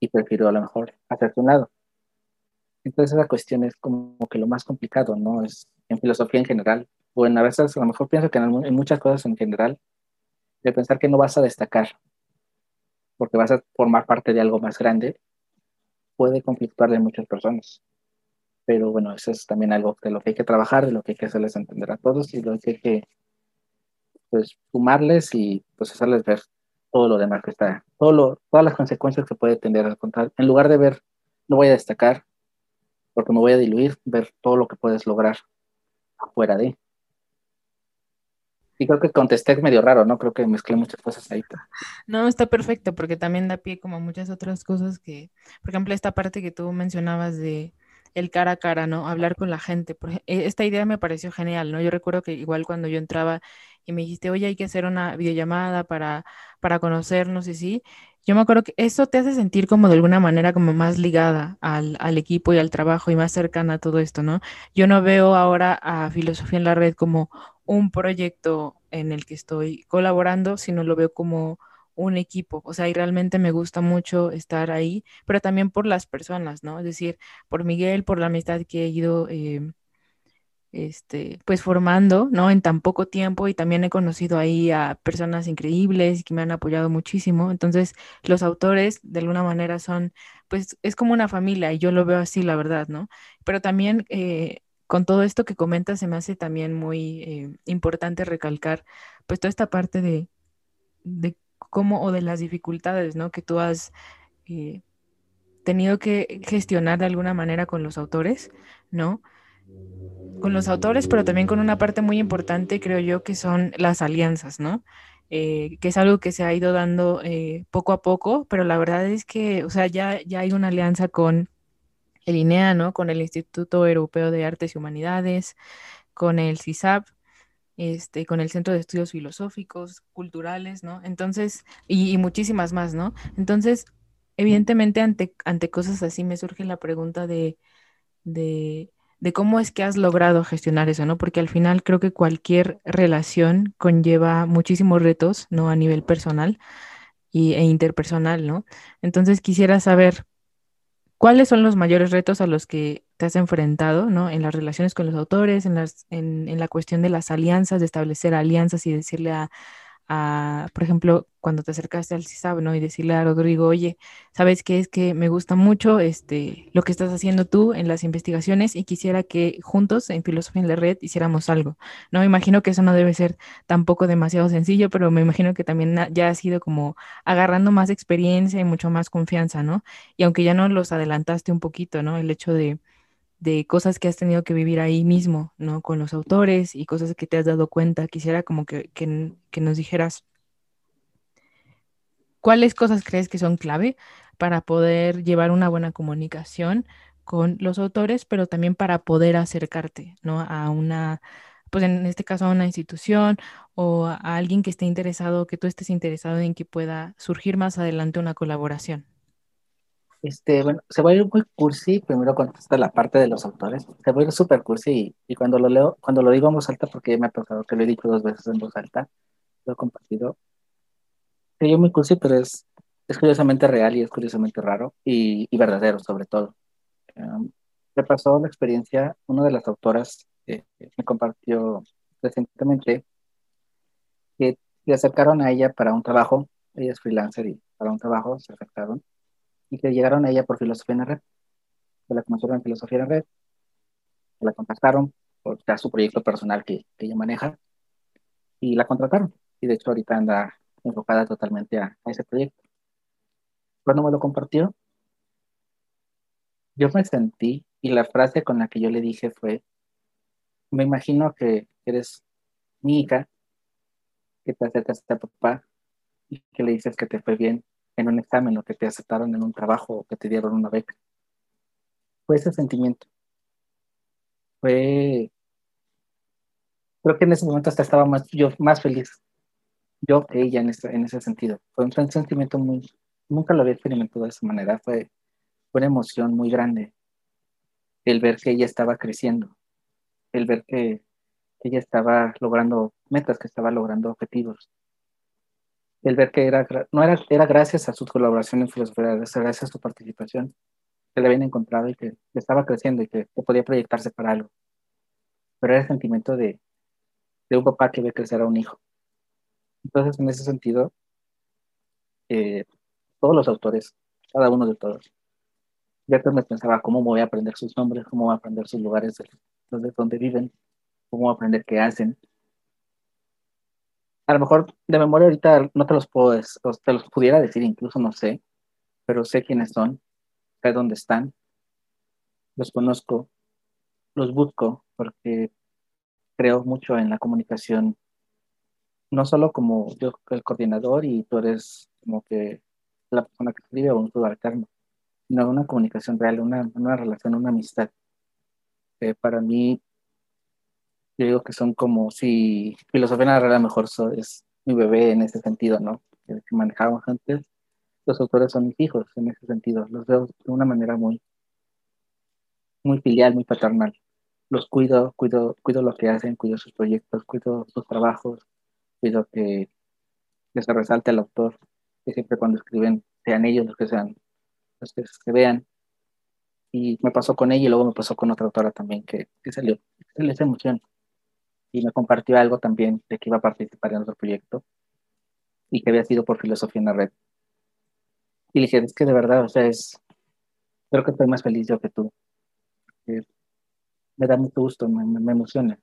y prefirió a lo mejor hacerse un lado. Entonces esa cuestión es como que lo más complicado, ¿no? Es en filosofía en general. Bueno, a veces a lo mejor pienso que en, muchas cosas en general, de pensar que no vas a destacar porque vas a formar parte de algo más grande, puede conflictuarle a muchas personas. Pero bueno, eso es también algo de lo que hay que trabajar, de lo que hay que hacerles entender a todos y lo que hay que pues sumarles y pues hacerles ver todo lo demás que está, todo lo, todas las consecuencias que puede tener al contrario. En lugar de ver, no voy a destacar, porque me voy a diluir, ver todo lo que puedes lograr afuera de. Y creo que contesté medio raro, ¿no? Creo que mezclé muchas cosas ahí. No, está perfecto, porque también da pie como muchas otras cosas que, por ejemplo, esta parte que tú mencionabas de el cara a cara, ¿no? Hablar con la gente. Por, e, esta idea me pareció genial, ¿no? Yo recuerdo que igual cuando yo entraba y me dijiste, oye, hay que hacer una videollamada para, para conocernos y sí, yo me acuerdo que eso te hace sentir como de alguna manera como más ligada al, al, equipo y al trabajo y más cercana a todo esto, ¿no? Yo no veo ahora a Filosofía en la Red como un proyecto en el que estoy colaborando, sino lo veo como un equipo, o sea, y realmente me gusta mucho estar ahí, pero también por las personas, ¿no? Es decir, por Miguel, por la amistad que he ido... Eh, este, pues formando, ¿no? En tan poco tiempo y también he conocido ahí a personas increíbles que me han apoyado muchísimo. Entonces, los autores de alguna manera son, pues es como una familia y yo lo veo así, la verdad, ¿no? Pero también eh, con todo esto que comentas se me hace también muy eh, importante recalcar, pues toda esta parte de, de cómo o de las dificultades, ¿no? Que tú has... Eh, tenido que gestionar de alguna manera con los autores, ¿no? Con los autores, pero también con una parte muy importante, creo yo, que son las alianzas, ¿no? Eh, que es algo que se ha ido dando eh, poco a poco, pero la verdad es que, o sea, ya, ya hay una alianza con el INEA, ¿no? Con el Instituto Europeo de Artes y Humanidades, con el CISAP, este, con el Centro de Estudios Filosóficos, Culturales, ¿no? Entonces, y, y muchísimas más, ¿no? Entonces, evidentemente, ante, ante cosas así me surge la pregunta de, de de cómo es que has logrado gestionar eso, ¿no? Porque al final creo que cualquier relación conlleva muchísimos retos, ¿no? A nivel personal y, e interpersonal, ¿no? Entonces quisiera saber cuáles son los mayores retos a los que te has enfrentado, ¿no? En las relaciones con los autores, en, las, en, en la cuestión de las alianzas, de establecer alianzas y decirle a, a, por ejemplo, cuando te acercaste al CISAB, ¿no? Y decirle a Rodrigo, oye, ¿sabes qué? Es que me gusta mucho este, lo que estás haciendo tú en las investigaciones y quisiera que juntos en Filosofía en la Red hiciéramos algo, ¿no? Me imagino que eso no debe ser tampoco demasiado sencillo, pero me imagino que también ya ha sido como agarrando más experiencia y mucho más confianza, ¿no? Y aunque ya no los adelantaste un poquito, ¿no? El hecho de de cosas que has tenido que vivir ahí mismo, ¿no? Con los autores y cosas que te has dado cuenta. Quisiera como que, que, nos dijeras cuáles cosas crees que son clave para poder llevar una buena comunicación con los autores, pero también para poder acercarte, ¿no? A una, pues en este caso a una institución o a alguien que esté interesado, que tú estés interesado en que pueda surgir más adelante una colaboración. Este, bueno, se va a ir muy cursi, primero contesta la parte de los autores, se va a ir súper cursi y, cuando lo leo, cuando lo digo en voz alta, porque me ha pasado que lo he dicho dos veces en voz alta, lo he compartido, se oye muy cursi, pero es, es curiosamente real y es curiosamente raro y, y verdadero sobre todo. Um, me pasó la experiencia, una de las autoras que me compartió recientemente, que se acercaron a ella para un trabajo, ella es freelancer y para un trabajo se acercaron y que llegaron a ella por filosofía en la red. Que la conocieron en filosofía en la red, que la contactaron por ya su proyecto personal que, que, ella maneja y la contrataron. Y de hecho ahorita anda enfocada totalmente a, a ese proyecto. Cuando me lo compartió, yo me sentí y la frase con la que yo le dije fue, me imagino que eres mi hija, que te acercas a papá y que le dices que te fue bien en un examen o que te aceptaron en un trabajo o que te dieron una beca. Fue ese sentimiento. Fue, creo que en ese momento hasta estaba más, yo más feliz, yo que ella en ese, en ese sentido. Fue un sentimiento muy, nunca lo había experimentado de esa manera, fue, fue una emoción muy grande el ver que ella estaba creciendo, el ver que ella estaba logrando metas, que estaba logrando objetivos el ver que era, no era, era gracias a su colaboración en filosofía, gracias a su participación, que le habían encontrado y que estaba creciendo y que, podía proyectarse para algo. Pero era el sentimiento de, de un papá que ve crecer a un hijo. Entonces, en ese sentido, eh, todos los autores, cada uno de todos, ya me pensaba cómo voy a aprender sus nombres, cómo voy a aprender sus lugares de, de donde viven, cómo voy a aprender qué hacen, a lo mejor de memoria ahorita no te los puedo, te los pudiera decir, incluso no sé, pero sé quiénes son, sé dónde están, los conozco, los busco, porque creo mucho en la comunicación, no solo como yo, el coordinador, y tú eres como que la persona que escribe o un subalterno, sino una comunicación real, una, una relación, una amistad. que para mí yo digo que son como si filosofía narrara mejor es mi bebé en ese sentido, ¿no? Que, manejamos antes. Los autores son mis hijos en ese sentido. Los veo de una manera muy, muy filial, muy paternal. Los cuido, cuido, cuido lo que hacen, cuido sus proyectos, cuido sus trabajos, cuido que, se resalte el autor, que siempre cuando escriben sean ellos los que sean, los que se vean. Y me pasó con ella y luego me pasó con otra autora también que, que salió, esa emoción y me compartió algo también de que iba a participar en otro proyecto y que había sido por filosofía en la red. Y le dije, es que de verdad, o sea, es, creo que estoy más feliz yo que tú. me da mucho gusto, me, me, emociona.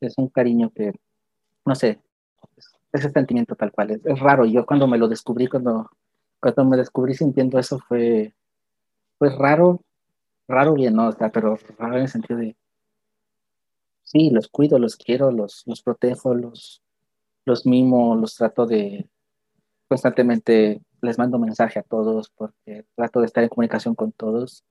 Es un cariño que, no sé, ese sentimiento tal cual. Es, es, raro. Yo cuando me lo descubrí, cuando, cuando me descubrí sintiendo eso, fue, fue raro, raro bien, ¿no? O sea, pero raro en el sentido de, sí, los cuido, los quiero, los, los protejo, los, los mimo, los trato de constantemente, les mando mensaje a todos porque trato de estar en comunicación con todos.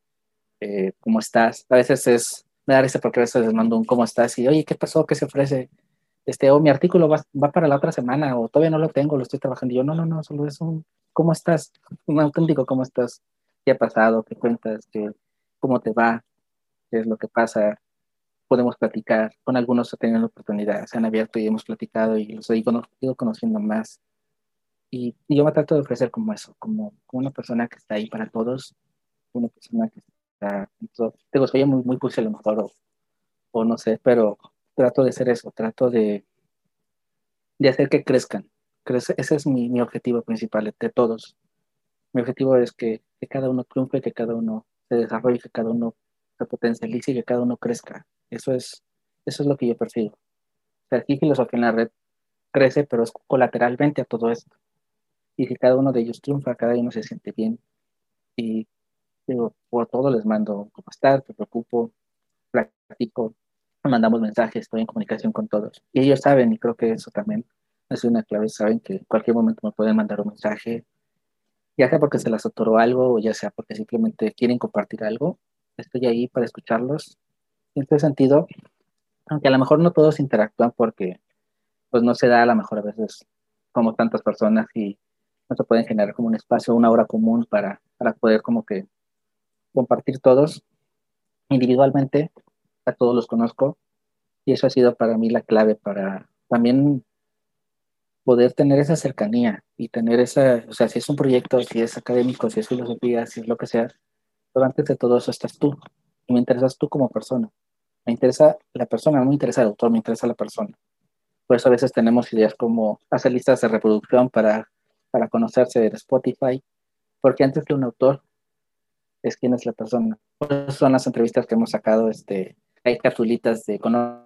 Eh, ¿Cómo estás? A veces es, me da risa porque a veces les mando un ¿cómo estás? y oye, ¿qué pasó? ¿Qué se ofrece? Este, o mi artículo va, va, para la otra semana, o todavía no lo tengo, lo estoy trabajando. Y yo, no, no, no, solo es un, ¿cómo estás? Un auténtico, ¿cómo estás? ¿Qué ha pasado? ¿Qué cuentas? ¿Qué, ¿Cómo te va? ¿Qué es lo que pasa? Podemos platicar. Con algunos he tenido la oportunidad, se han abierto y hemos platicado y los he ido conociendo más. Y, yo me trato de ofrecer como eso, como, como, una persona que está ahí para todos, una persona que está... Soy muy, muy pulse a lo mejor, o, o, no sé, pero trato de ser eso, trato de, de hacer que crezcan, ese es mi, mi, objetivo principal de todos. Mi objetivo es que, que, cada uno triunfe, que cada uno se desarrolle, que cada uno se potencialice y que cada uno crezca. Eso es, eso es lo que yo percibo. O sea, aquí filosofía en la red crece, pero es colateralmente a todo esto. Y que cada uno de ellos triunfa, cada uno se siente bien. Y digo, por todo les mando cómo estar, te preocupo, platico, mandamos mensajes, estoy en comunicación con todos. Y ellos saben, y creo que eso también es una clave, saben que en cualquier momento me pueden mandar un mensaje, ya sea porque se les otoró algo o ya sea porque simplemente quieren compartir algo. Estoy ahí para escucharlos. En este sentido, aunque a lo mejor no todos interactúan porque pues no se da a lo mejor a veces como tantas personas y no se pueden generar como un espacio, una hora común para, para poder como que compartir todos individualmente, a todos los conozco y eso ha sido para mí la clave para también poder tener esa cercanía y tener esa, o sea, si es un proyecto, si es académico, si es filosofía, si es lo que sea, pero antes de todo eso estás tú y me interesas tú como persona. Me interesa la persona, no me interesa el autor, me interesa la persona. Por eso a veces tenemos ideas como hacer listas de reproducción para, para conocerse de Spotify, porque antes que un autor es quién es la persona. Por son las entrevistas que hemos sacado, este, hay capsulitas de conocer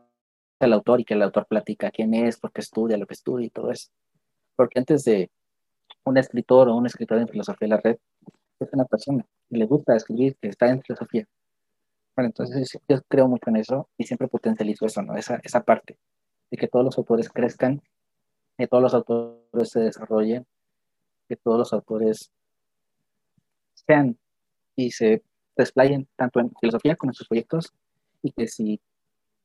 al autor y que el autor platica quién es, por qué estudia, lo que estudia y todo eso. Porque antes de un escritor o un escritor en filosofía de la red, es una persona y le gusta escribir, que está en filosofía. Bueno, entonces yo creo mucho en eso y siempre potencializo eso, ¿no? Esa, esa parte de que todos los autores crezcan, que todos los autores se desarrollen, que todos los autores sean y se desplayen tanto en filosofía como en sus proyectos y que si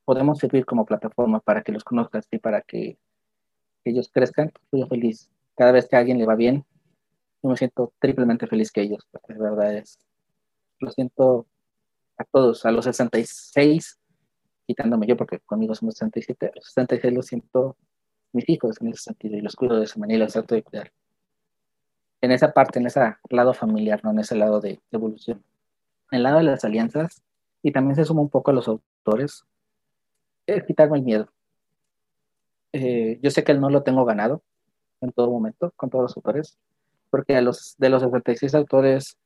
podemos servir como plataforma para que los conozcas y para que, ellos crezcan, estoy feliz. Cada vez que a alguien le va bien, yo me siento triplemente feliz que ellos, de verdad es, lo siento a todos, a los 66, quitándome yo, porque conmigo somos 67, a los 66 lo siento mis hijos en ese sentido y los cuido de esa manera y los trato de cuidar. En esa parte, en ese lado familiar, no en ese lado de, evolución. En el lado de las alianzas, y también se suma un poco a los autores, es quitarme el miedo. Eh, yo sé que él no lo tengo ganado en todo momento con todos los autores, porque a los, de los 76 autores,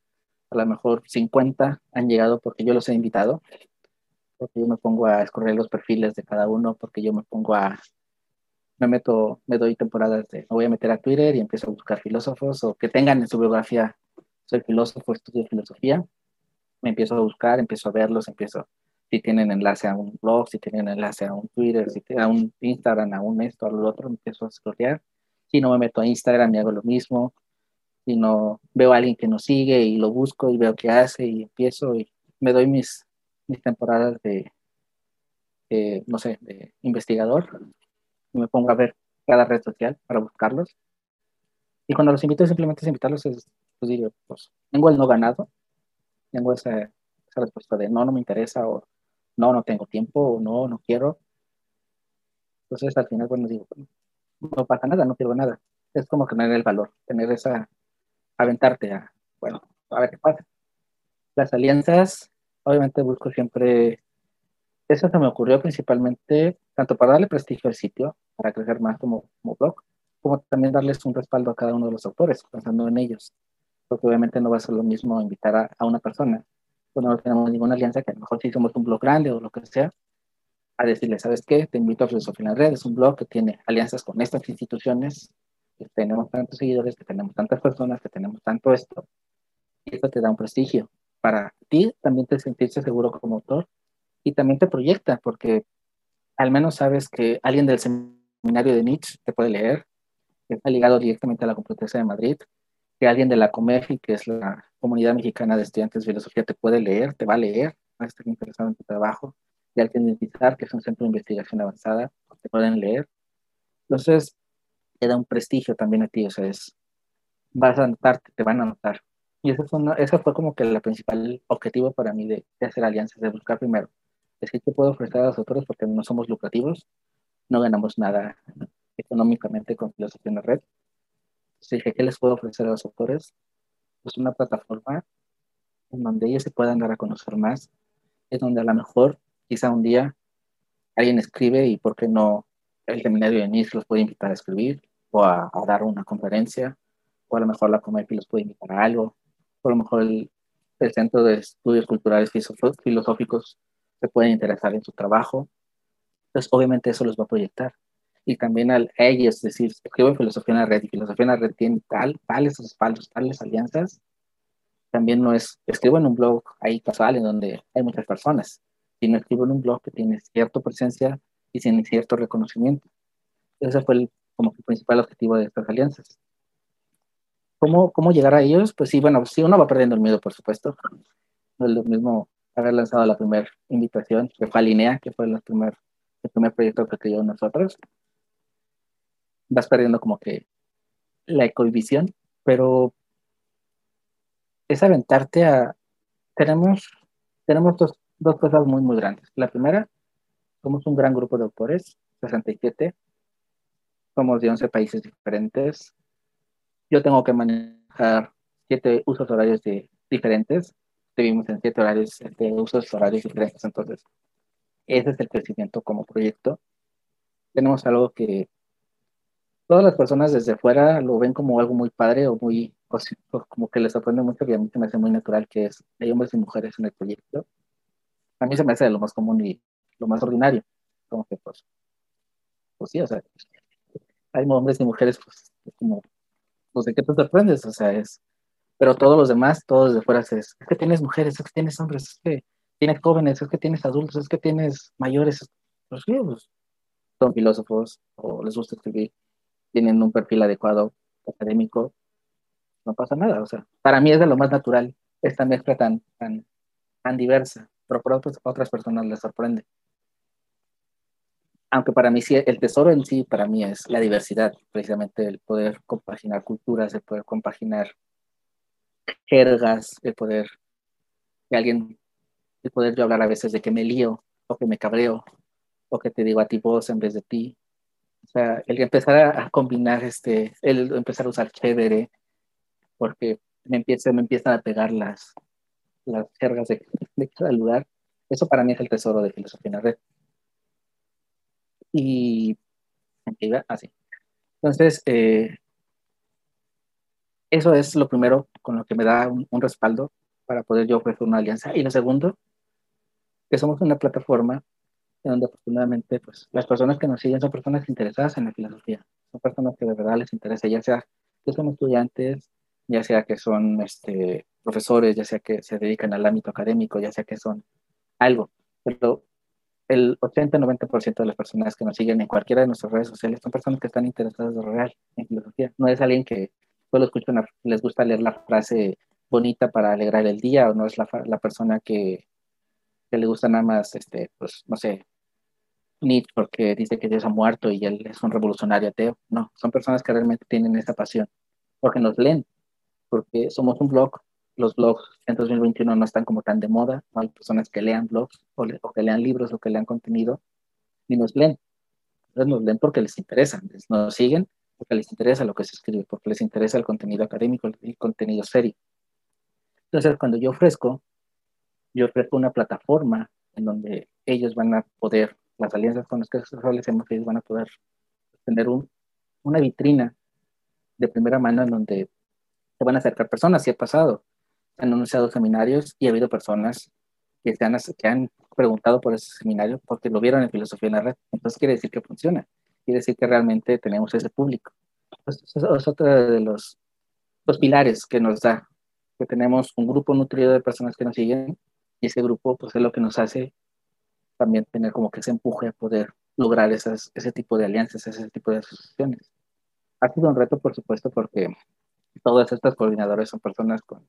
a lo mejor 50 han llegado porque yo los he invitado, porque yo me pongo a escorrer los perfiles de cada uno, porque yo me pongo a, me meto, me doy temporadas de, me voy a meter a Twitter y empiezo a buscar filósofos o que tengan en su biografía, soy filósofo, estudio filosofía, me empiezo a buscar, empiezo a verlos, empiezo, si tienen enlace a un blog, si tienen enlace a un Twitter, si tienen a un Instagram, a un esto, a lo otro, empiezo a scrollear. Si no me meto a Instagram y hago lo mismo, si no veo a alguien que nos sigue y lo busco y veo qué hace y empiezo y me doy mis, mis temporadas de, no sé, de investigador y me pongo a ver cada red social para buscarlos. Y cuando los invito simplemente es invitarlos, es, pues digo, pues tengo el no ganado, tengo esa, esa respuesta de no, no me interesa o no, no tengo tiempo, no, no quiero. Entonces al final, bueno, digo, no pasa nada, no quiero nada. Es como tener el valor, tener esa, aventarte a, bueno, a ver qué pasa. Las alianzas, obviamente busco siempre, eso se me ocurrió principalmente, tanto para darle prestigio al sitio, para crecer más como, como blog, como también darles un respaldo a cada uno de los autores, pensando en ellos. Porque obviamente no va a ser lo mismo invitar a, a una persona pues no tenemos ninguna alianza, que a lo mejor si somos un blog grande o lo que sea, a decirle, ¿sabes qué? Te invito a Filosofía en la Red, es un blog que tiene alianzas con estas instituciones, que tenemos tantos seguidores, que tenemos tantas personas, que tenemos tanto esto, y eso te da un prestigio. Para ti también te sentirse seguro como autor y también te proyecta, porque al menos sabes que alguien del seminario de Nietzsche te puede leer, que está ligado directamente a la Complutense de Madrid, que alguien de la COMEFI, que es la Comunidad Mexicana de Estudiantes de Filosofía, te puede leer, te va a leer, va a estar interesado en tu trabajo, y alguien de INTIZAR, que es un centro de investigación avanzada, te pueden leer. Entonces, te da un prestigio también a ti, o sea, es, vas a notarte, te van a notar. Y eso fue, eso fue como que el principal objetivo para mí de, hacer alianzas, de buscar primero. Es que te puedo ofrecer a los autores porque no somos lucrativos, no ganamos nada económicamente con filosofía en la red, dije, ¿qué les puedo ofrecer a los autores? Pues una plataforma en donde ellos se puedan dar a conocer más, es donde a lo mejor, quizá un día, alguien escribe y por qué no el seminario de NIS los puede invitar a escribir, o a, dar una conferencia, o a lo mejor la Comepi los puede invitar a algo, o a lo mejor el, Centro de Estudios Culturales Filosóficos se puede interesar en su trabajo. Entonces, obviamente eso los va a proyectar. Y también a ellos decir, escribo en filosofía en la red y filosofía en la red tiene tal, tales respaldos, tales alianzas. También no es, escribo en un blog ahí casual en donde hay muchas personas, sino escribo en un blog que tiene cierta presencia y tiene cierto reconocimiento. Ese fue el, como el principal objetivo de estas alianzas. ¿Cómo, ¿Cómo llegar a ellos? Pues sí, bueno, sí, uno va perdiendo el miedo, por supuesto. No es lo mismo haber lanzado la primera invitación, que fue Alinea, que fue el primer, el primer proyecto que creó nosotros. Vas perdiendo como que la ecovisión, pero es aventarte a... Tenemos, tenemos dos, dos cosas muy, muy grandes. La primera, somos un gran grupo de autores, 67, somos de 11 países diferentes. Yo tengo que manejar siete usos horarios de, diferentes. Vivimos en siete horarios, de usos horarios diferentes. Entonces, ese es el crecimiento como proyecto. Tenemos algo que todas las personas desde fuera lo ven como algo muy padre o muy, como que les sorprende mucho, que a mí se me hace muy natural, que es, hay hombres y mujeres en el proyecto. A mí se me hace lo más común y lo más ordinario. Como que, pues, pues sí, o sea, hay hombres y mujeres, pues, como, pues, ¿de qué te sorprendes? O sea, es, pero todos los demás, todos de fuera, es, es que tienes mujeres, es que tienes hombres, es que tienes jóvenes, es que tienes adultos, es que tienes mayores, pues, sí, pues, son filósofos o les gusta escribir, tienen un perfil adecuado académico, no pasa nada, o sea, para mí es de lo más natural esta mezcla tan, tan, tan diversa, pero por otras, otras personas les sorprende aunque para mí sí, el tesoro en sí, para mí es la diversidad, precisamente el poder compaginar culturas, el poder compaginar jergas, el poder que alguien, el poder yo hablar a veces de que me lío, o que me cabreo, o que te digo a ti vos en vez de ti. O sea, el empezar a, combinar, este, el empezar a usar chévere, porque me, empieza, me empiezan a pegar las, las jergas de, de cada lugar. Eso para mí es el tesoro de filosofía en la red. Y así. Entonces, eh, eso es lo primero con lo que me da un, respaldo para poder yo ofrecer una alianza. Y lo segundo, que somos una plataforma en donde afortunadamente pues, las personas que nos siguen son personas interesadas en la filosofía, son personas que de verdad les interesa, ya sea que son estudiantes, ya sea que son este, profesores, ya sea que se dedican al ámbito académico, ya sea que son algo. Pero el 80-90% de las personas que nos siguen en cualquiera de nuestras redes sociales son personas que están interesadas de real en filosofía. No es alguien que solo escucha les gusta leer la frase bonita para alegrar el día o no es la, la persona que, que, le gusta nada más, este, pues, no sé, Nietzsche porque dice que Dios ha muerto y él es un revolucionario ateo. No, son personas que realmente tienen esa pasión porque nos leen, porque somos un blog los blogs en 2021 no están como tan de moda, no hay personas que lean blogs o, que lean libros o que lean contenido, ni nos leen. Nos leen porque les interesa, nos siguen porque les interesa lo que se escribe, porque les interesa el contenido académico, el contenido serio. Entonces, cuando yo ofrezco, yo ofrezco una plataforma en donde ellos van a poder, las alianzas con las que establecemos, ellos van a poder tener un, una vitrina de primera mano en donde se van a acercar personas, si ha pasado han anunciado seminarios y ha habido personas que, se han, que han preguntado por ese seminario porque lo vieron en Filosofía en la Red. Entonces quiere decir que funciona, quiere decir que realmente tenemos ese público. Pues, es otro de los, los pilares que nos da, que tenemos un grupo nutrido de personas que nos siguen y ese grupo pues es lo que nos hace también tener como que ese empuje a poder lograr esas, ese tipo de alianzas, ese tipo de asociaciones. Ha sido un reto, por supuesto, porque todas estas coordinadoras son personas con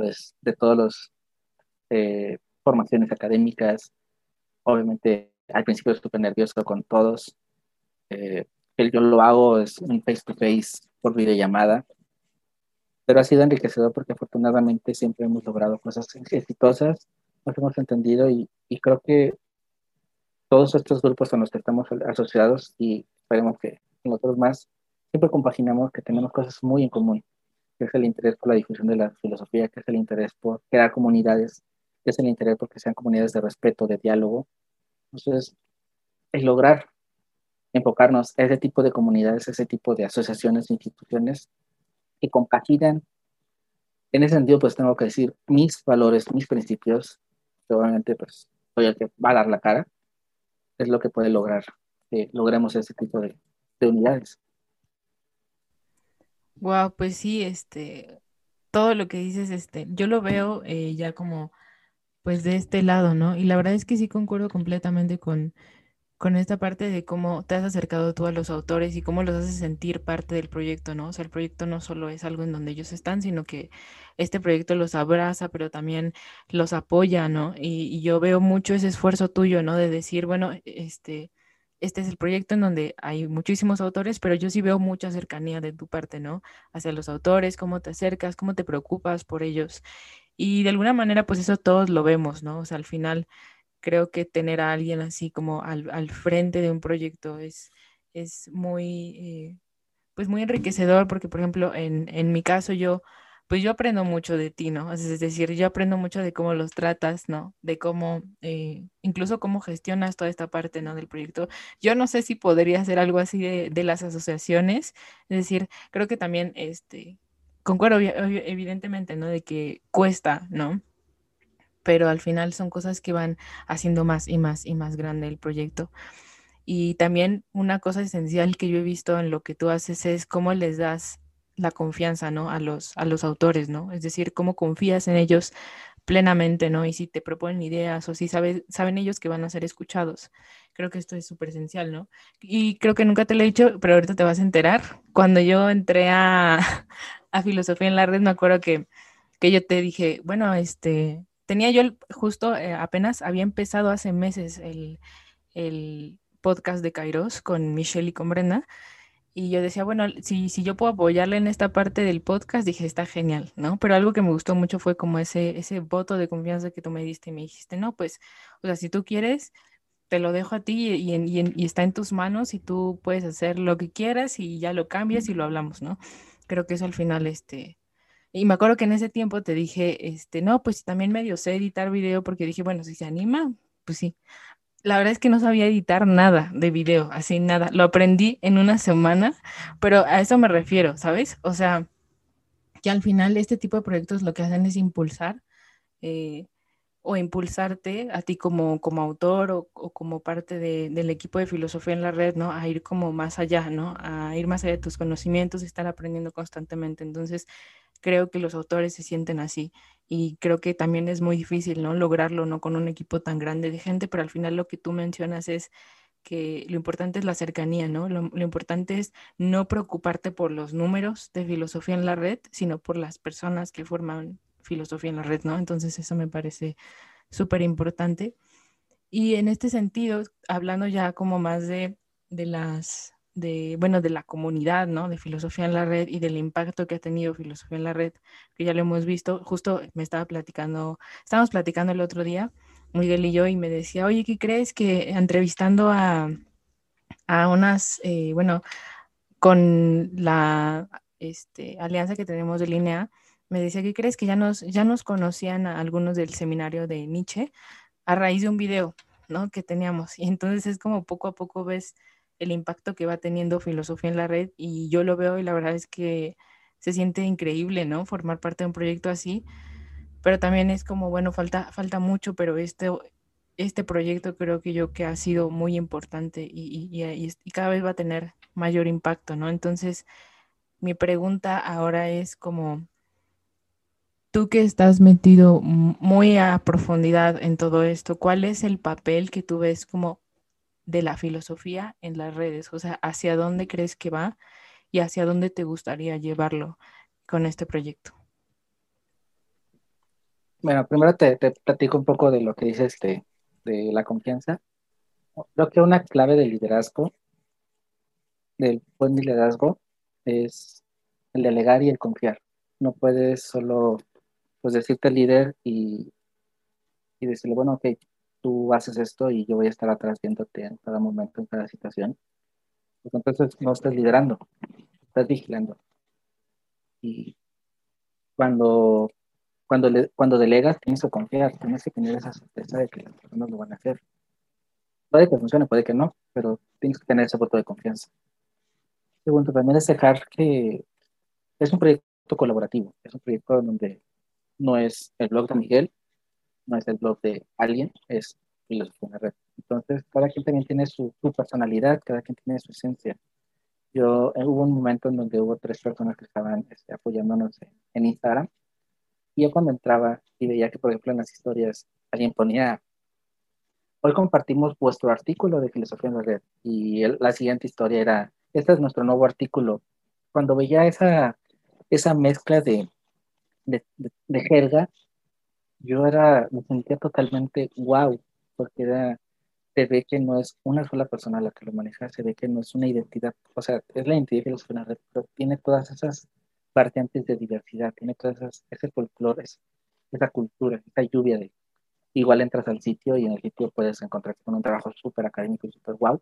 pues, de todas las eh, formaciones académicas. Obviamente, al principio estuve nervioso con todos. Eh, yo lo hago es un face to face por videollamada, pero ha sido enriquecedor porque afortunadamente siempre hemos logrado cosas exitosas, nos hemos entendido y, y creo que todos estos grupos con los que estamos asociados y esperemos que nosotros más, siempre compaginamos que tenemos cosas muy en común que es el interés por la difusión de la filosofía, que es el interés por crear comunidades, que es el interés porque sean comunidades de respeto, de diálogo. Entonces, el lograr enfocarnos a ese tipo de comunidades, ese tipo de asociaciones, instituciones que compaginan. En ese sentido, pues tengo que decir mis valores, mis principios, que obviamente pues soy el que va a dar la cara, es lo que puede lograr que logremos ese tipo de, de unidades. Wow, pues sí, este, todo lo que dices, este, yo lo veo eh, ya como, pues de este lado, ¿no? Y la verdad es que sí concuerdo completamente con, con esta parte de cómo te has acercado tú a los autores y cómo los haces sentir parte del proyecto, ¿no? O sea, el proyecto no solo es algo en donde ellos están, sino que este proyecto los abraza, pero también los apoya, ¿no? Y, y yo veo mucho ese esfuerzo tuyo, ¿no? De decir, bueno, este, este es el proyecto en donde hay muchísimos autores, pero yo sí veo mucha cercanía de tu parte, ¿no? Hacia los autores, cómo te acercas, cómo te preocupas por ellos. Y de alguna manera, pues eso todos lo vemos, ¿no? O sea, al final creo que tener a alguien así como al, al frente de un proyecto es, es muy, eh, pues muy enriquecedor, porque por ejemplo, en, en mi caso yo pues yo aprendo mucho de ti, ¿no? Es decir, yo aprendo mucho de cómo los tratas, ¿no? De cómo, eh, incluso cómo gestionas toda esta parte, ¿no? Del proyecto. Yo no sé si podría hacer algo así de, de las asociaciones, es decir, creo que también, este, concuerdo evidentemente, ¿no? De que cuesta, ¿no? Pero al final son cosas que van haciendo más y más y más grande el proyecto. Y también una cosa esencial que yo he visto en lo que tú haces es cómo les das la confianza, ¿no? A los, a los autores, ¿no? Es decir, cómo confías en ellos plenamente, ¿no? Y si te proponen ideas o si saben ellos que van a ser escuchados. Creo que esto es súper esencial, ¿no? Y creo que nunca te lo he dicho, pero ahorita te vas a enterar. Cuando yo entré a, a Filosofía en la Red, me acuerdo que, que yo te dije, bueno, este, tenía yo justo, eh, apenas había empezado hace meses el, el podcast de Kairos con Michelle y con Brenda. Y yo decía, bueno, si, si yo puedo apoyarle en esta parte del podcast, dije, está genial, ¿no? Pero algo que me gustó mucho fue como ese, ese voto de confianza que tú me diste y me dijiste, no, pues, o sea, si tú quieres, te lo dejo a ti y, y, y, está en tus manos y tú puedes hacer lo que quieras y ya lo cambias y lo hablamos, ¿no? Creo que eso al final, este... Y me acuerdo que en ese tiempo te dije, este, no, pues también medio sé editar video porque dije, bueno, si se anima, pues sí la verdad es que no sabía editar nada de video, así nada. Lo aprendí en una semana, pero a eso me refiero, ¿sabes? O sea, que al final este tipo de proyectos lo que hacen es impulsar eh, o impulsarte a ti como, como autor o, o como parte de, del equipo de filosofía en la red, ¿no? A ir como más allá, ¿no? A ir más allá de tus conocimientos y estar aprendiendo constantemente. Entonces, creo que los autores se sienten así y creo que también es muy difícil, ¿no? Lograrlo, ¿no? Con un equipo tan grande de gente, pero al final lo que tú mencionas es que lo importante es la cercanía, ¿no? Lo, lo, importante es no preocuparte por los números de filosofía en la red, sino por las personas que forman filosofía en la red, ¿no? Entonces eso me parece súper importante. Y en este sentido, hablando ya como más de, de las de, bueno, de la comunidad, ¿no? De filosofía en la red y del impacto que ha tenido filosofía en la red, que ya lo hemos visto. Justo me estaba platicando, estábamos platicando el otro día, Miguel y yo, y me decía, oye, ¿qué crees que entrevistando a, a unas, eh, bueno, con la este, alianza que tenemos de línea, me decía, ¿qué crees que ya nos, ya nos conocían a algunos del seminario de Nietzsche a raíz de un video, ¿no? Que teníamos. Y entonces es como poco a poco ves el impacto que va teniendo filosofía en la red y yo lo veo y la verdad es que se siente increíble, ¿no? Formar parte de un proyecto así, pero también es como, bueno, falta, falta mucho, pero este, este proyecto creo que yo que ha sido muy importante y, y, y, y cada vez va a tener mayor impacto, ¿no? Entonces, mi pregunta ahora es como, tú que estás metido muy a profundidad en todo esto, ¿cuál es el papel que tú ves como de la filosofía en las redes? O sea, ¿hacia dónde crees que va y hacia dónde te gustaría llevarlo con este proyecto? Bueno, primero te, platico un poco de lo que dices de, de la confianza. Creo que una clave del liderazgo, del buen liderazgo, es el delegar y el confiar. No puedes solo pues decirte líder y, y decirle, bueno, ok, tú haces esto y yo voy a estar atrás viéndote en cada momento, en cada situación. Pues entonces no estás liderando, estás vigilando. Y cuando, cuando, le, cuando delegas, tienes que confiar, tienes que tener esa certeza de que las personas lo van a hacer. Puede que funcione, puede que no, pero tienes que tener ese voto de confianza. Segundo, también es dejar que es un proyecto colaborativo, es un proyecto donde no es el blog de Miguel, no es el blog de alguien, es filosofía en la red. Entonces, cada quien también tiene su, personalidad, cada quien tiene su esencia. Yo, eh, hubo un momento en donde hubo tres personas que estaban este, apoyándonos en, Instagram, y yo cuando entraba y veía que, por ejemplo, en las historias alguien ponía, hoy compartimos vuestro artículo de filosofía en la red, y la siguiente historia era, este es nuestro nuevo artículo. Cuando veía esa, esa mezcla de, de, jerga, yo era, me sentía totalmente wow, porque se ve que no es una sola persona la que lo maneja, se ve que no es una identidad, o sea, es la identidad que los red, pero tiene todas esas variantes de diversidad, tiene todas esas, ese folclore, esa cultura, esa lluvia de, igual entras al sitio y en el sitio puedes encontrarte con un trabajo súper académico y súper wow,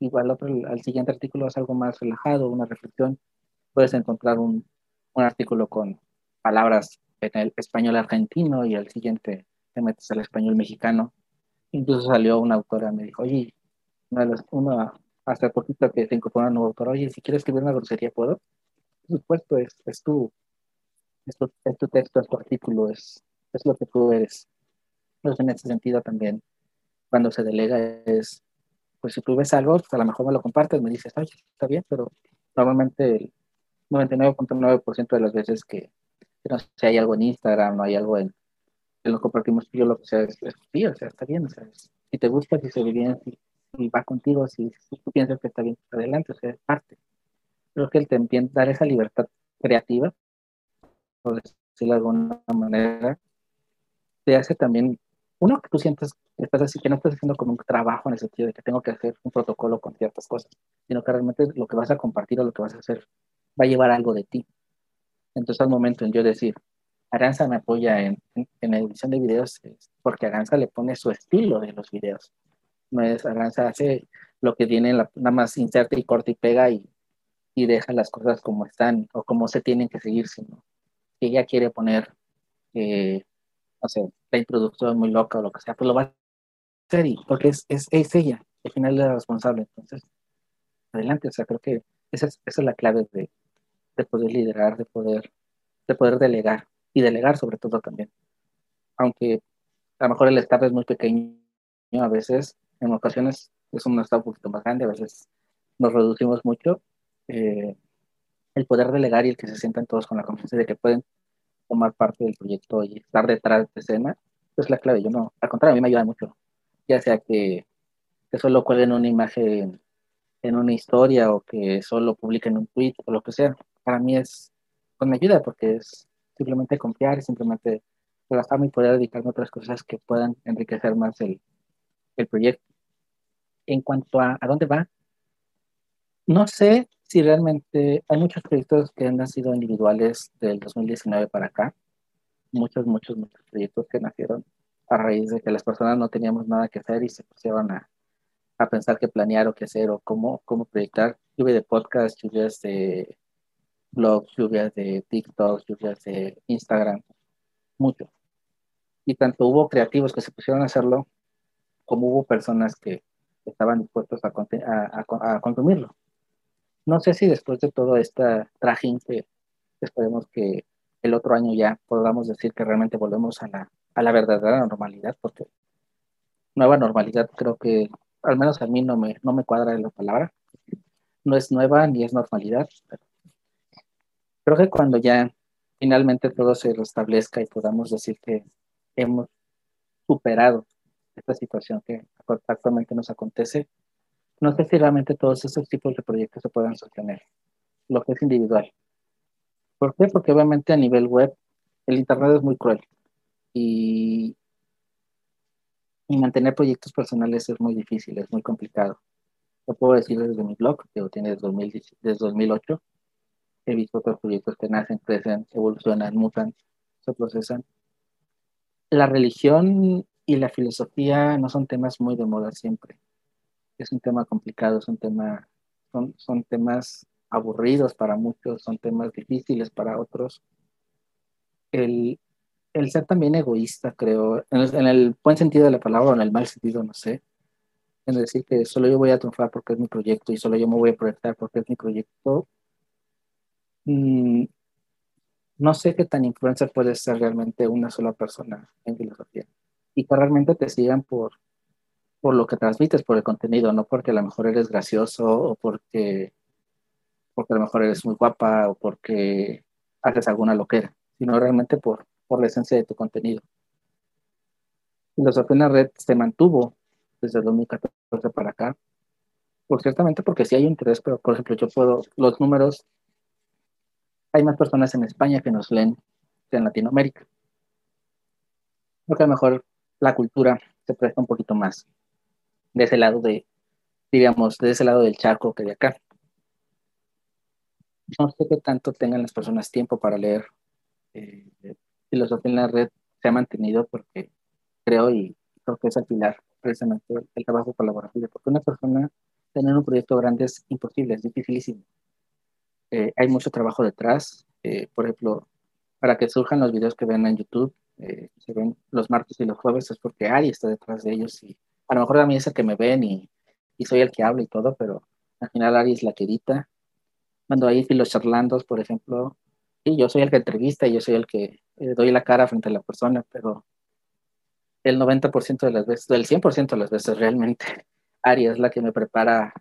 igual otro, al siguiente artículo es algo más relajado, una reflexión, puedes encontrar un, un artículo con palabras en el español argentino y al siguiente te metes al español mexicano. Incluso salió una autora, me dijo, oye, una, una hasta poquito que se incorporó una nueva autora, oye, si quieres escribir una grosería, ¿puedo? Por supuesto, es, es, tu, es, tu, es tu texto, es tu artículo, es, es lo que tú eres. Entonces, en ese sentido también, cuando se delega es, pues si tú ves algo, pues, a lo mejor me lo compartes, me dices, oye, está bien, pero normalmente el 99.9% de las veces que, no sé, hay algo en Instagram, no hay algo en, en lo compartimos yo, lo que sea, es, sí, o sea, está bien, o sea, si te gusta, si se ve bien, si, va contigo, si, tú piensas que está bien, adelante, o sea, es parte. Creo que el también dar esa libertad creativa, por decirlo de alguna manera, te hace también, uno, que tú sientes que estás así, que no estás haciendo como un trabajo en el sentido de que tengo que hacer un protocolo con ciertas cosas, sino que realmente lo que vas a compartir o lo que vas a hacer va a llevar algo de ti. Entonces al momento en yo decir, Aranza me apoya en, en, la edición de videos porque Aranza le pone su estilo de los videos. No es Aranza hace lo que tiene, la, nada más inserta y corta y pega y, y deja las cosas como están o como se tienen que seguir, sino que ella quiere poner, eh, no sé, la introducción muy loca o lo que sea, pues lo va a hacer y, porque es, es, es ella, al final es la responsable. Entonces, adelante, o sea, creo que esa es, esa es la clave de, de poder liderar, de poder, de poder delegar y delegar sobre todo también. Aunque a lo mejor el staff es muy pequeño a veces, en ocasiones es un staff un poquito más grande, a veces nos reducimos mucho. Eh, el poder delegar y el que se sientan todos con la confianza de que pueden tomar parte del proyecto y estar detrás de escena, es la clave. Yo no, al contrario, a mí me ayuda mucho. Ya sea que, que solo cuelguen una imagen en una historia o que solo publiquen un tweet o lo que sea para mí es, pues me ayuda porque es simplemente confiar simplemente relajarme y poder dedicarme a otras cosas que puedan enriquecer más el, el proyecto. En cuanto a, a dónde va, no sé si realmente hay muchos proyectos que han nacido individuales del 2019 para acá. Muchos, muchos, muchos proyectos que nacieron a raíz de que las personas no teníamos nada que hacer y se pusieron a, a pensar qué planear o qué hacer o cómo, cómo proyectar. Lluvia de podcast, lluvias de blogs, lluvias de TikTok, lluvias de Instagram, mucho. Y tanto hubo creativos que se pusieron a hacerlo, como hubo personas que estaban dispuestos a, a, consumirlo. No sé si después de todo esta trajín que esperemos que el otro año ya podamos decir que realmente volvemos a la, a la verdadera normalidad, porque nueva normalidad creo que al menos a mí no me, no me cuadra la palabra. No es nueva ni es normalidad, pero Creo que cuando ya finalmente todo se restablezca y podamos decir que hemos superado esta situación que actualmente nos acontece, no sé si realmente todos esos tipos de proyectos se puedan sostener, lo que es individual. ¿Por qué? Porque obviamente a nivel web el Internet es muy cruel y, y mantener proyectos personales es muy difícil, es muy complicado. Lo puedo decir desde mi blog, que tiene desde, desde 2008, he visto otros proyectos que nacen, crecen, evolucionan, mutan, se procesan. La religión y la filosofía no son temas muy de moda siempre. Es un tema complicado, es un tema, son, son temas aburridos para muchos, son temas difíciles para otros. El, el ser también egoísta, creo, en el, en el, buen sentido de la palabra o en el mal sentido, no sé, en decir que solo yo voy a triunfar porque es mi proyecto y solo yo me voy a proyectar porque es mi proyecto, mm, no sé qué tan influencer puede ser realmente una sola persona en filosofía. Y que realmente te sigan por, por lo que transmites, por el contenido, no porque a lo mejor eres gracioso o porque, porque a lo mejor eres muy guapa o porque haces alguna loquera, sino realmente por, por la esencia de tu contenido. Filosofía en la red se mantuvo desde el 2014 para acá, por ciertamente porque sí hay interés, pero por ejemplo yo puedo, los números, hay más personas en España que nos leen que en Latinoamérica. Porque a lo mejor la cultura se presta un poquito más de ese lado de, digamos, de ese lado del charco que de acá. No sé qué tanto tengan las personas tiempo para leer eh, filosofía en la red se ha mantenido porque creo y creo que es al pilar precisamente el trabajo colaborativo, porque una persona tener un proyecto grande es imposible, es dificilísimo. Eh, hay mucho trabajo detrás, eh, por ejemplo, para que surjan los videos que ven en YouTube, eh, se ven los martes y los jueves, es porque Ari está detrás de ellos y a lo mejor a mí es el que me ven y, soy el que habla y todo, pero al final Ari es la que edita. Cuando hay los charlandos, por ejemplo, y yo soy el que entrevista y yo soy el que doy la cara frente a la persona, pero el 90% de las veces, el 100% de las veces realmente, Ari es la que me prepara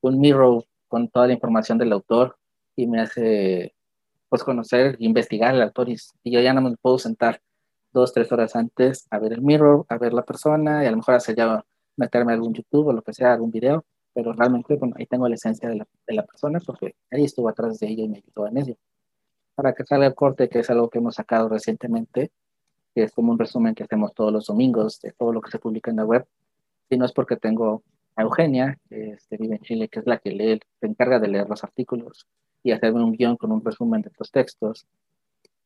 un mirror con toda la información del autor y me hace pues conocer, investigar al autor y, yo ya no me puedo sentar dos, tres horas antes a ver el mirror, a ver la persona y a lo mejor hacer ya meterme a algún YouTube o lo que sea, algún video, pero realmente bueno, ahí tengo la esencia de la, de la persona porque ahí estuvo atrás de ella y me ayudó en ello. Para que salga el corte, que es algo que hemos sacado recientemente, que es como un resumen que hacemos todos los domingos de todo lo que se publica en la web, si no es porque tengo a Eugenia, que este, vive en Chile, que es la que lee, se encarga de leer los artículos y hacerme un guion con un resumen de los textos,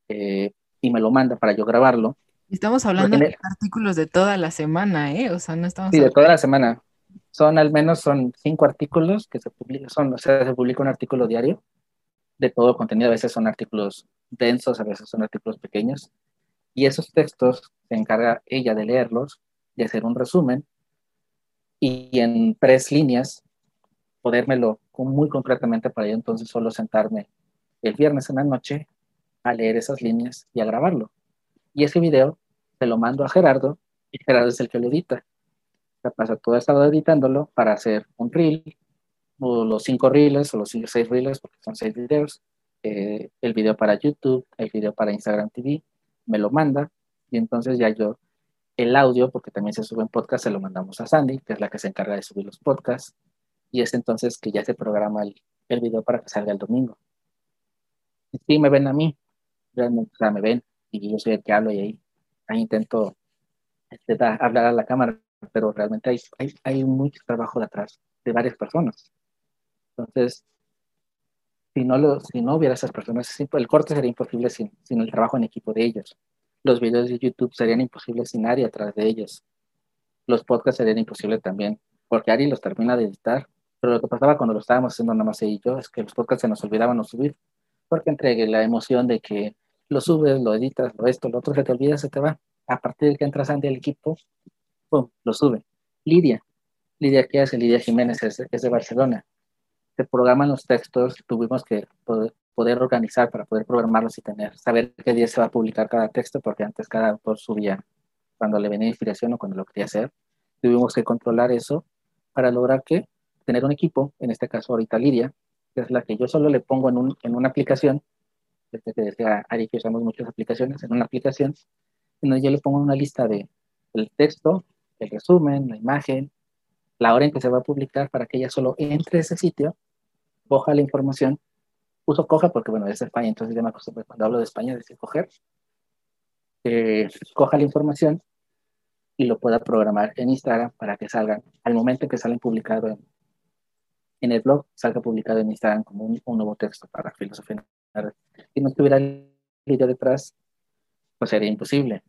eh, y me lo manda para yo grabarlo. Estamos hablando de artículos de toda la semana, ¿eh? O sea, no estamos... Sí, de toda la semana. Son al menos son cinco artículos que se publican, son, o sea, se publica un artículo diario de todo contenido. A veces son artículos densos, a veces son artículos pequeños. Y esos textos se encarga ella de leerlos, de hacer un resumen y en tres líneas podérmelo muy concretamente para yo entonces solo sentarme el viernes en la noche a leer esas líneas y a grabarlo. Y ese video se lo mando a Gerardo y Gerardo es el que lo edita. Se pasa todo el sábado editándolo para hacer un reel, o los cinco reels o los seis reels, porque son seis videos, eh, el video para YouTube, el video para Instagram TV, me lo manda y entonces ya yo el audio, porque también se sube en podcast, se lo mandamos a Sandy, que es la que se encarga de subir los podcasts, y es entonces que ya se programa el, el video para que salga el domingo. Y sí, me ven a mí, realmente, o sea, me ven, y yo soy el que hablo y ahí, ahí intento este, hablar a la cámara, pero realmente hay, hay, hay mucho trabajo detrás de varias personas. Entonces, si no, lo, si no hubiera esas personas, el corte sería imposible sin, sin el trabajo en equipo de ellos. Los videos de YouTube serían imposibles sin Ari atrás de ellos. Los podcasts serían imposibles también, porque Ari los termina de editar. Pero lo que pasaba cuando lo estábamos haciendo nada más ella y yo es que los podcasts se nos olvidaban no subir, porque entre la emoción de que lo subes, lo editas, lo esto, lo otro, se te olvida, se te va. A partir de que entras Andy al equipo, ¡pum! lo sube. Lidia, Lidia, ¿qué hace? Lidia Jiménez es, es de Barcelona se programan los textos, tuvimos que poder, organizar para poder programarlos y tener, saber qué día se va a publicar cada texto, porque antes cada autor subía cuando le venía inspiración o cuando lo quería hacer. Tuvimos que controlar eso para lograr que tener un equipo, en este caso ahorita Lidia, que es la que yo solo le pongo en, un, en una aplicación, desde que decía Ari que usamos muchas aplicaciones, en una aplicación, en donde yo le pongo una lista de el texto, el resumen, la imagen, la hora en que se va a publicar para que ella solo entre a ese sitio, coja la información, uso coja porque bueno, es España, entonces ya me acostumbro cuando hablo de España decir coger, eh, coja la información y lo pueda programar en Instagram para que salgan, al momento que salen publicado en, en el blog, salga publicado en Instagram como un, nuevo texto para filosofía. Si no estuviera el video detrás, pues sería imposible,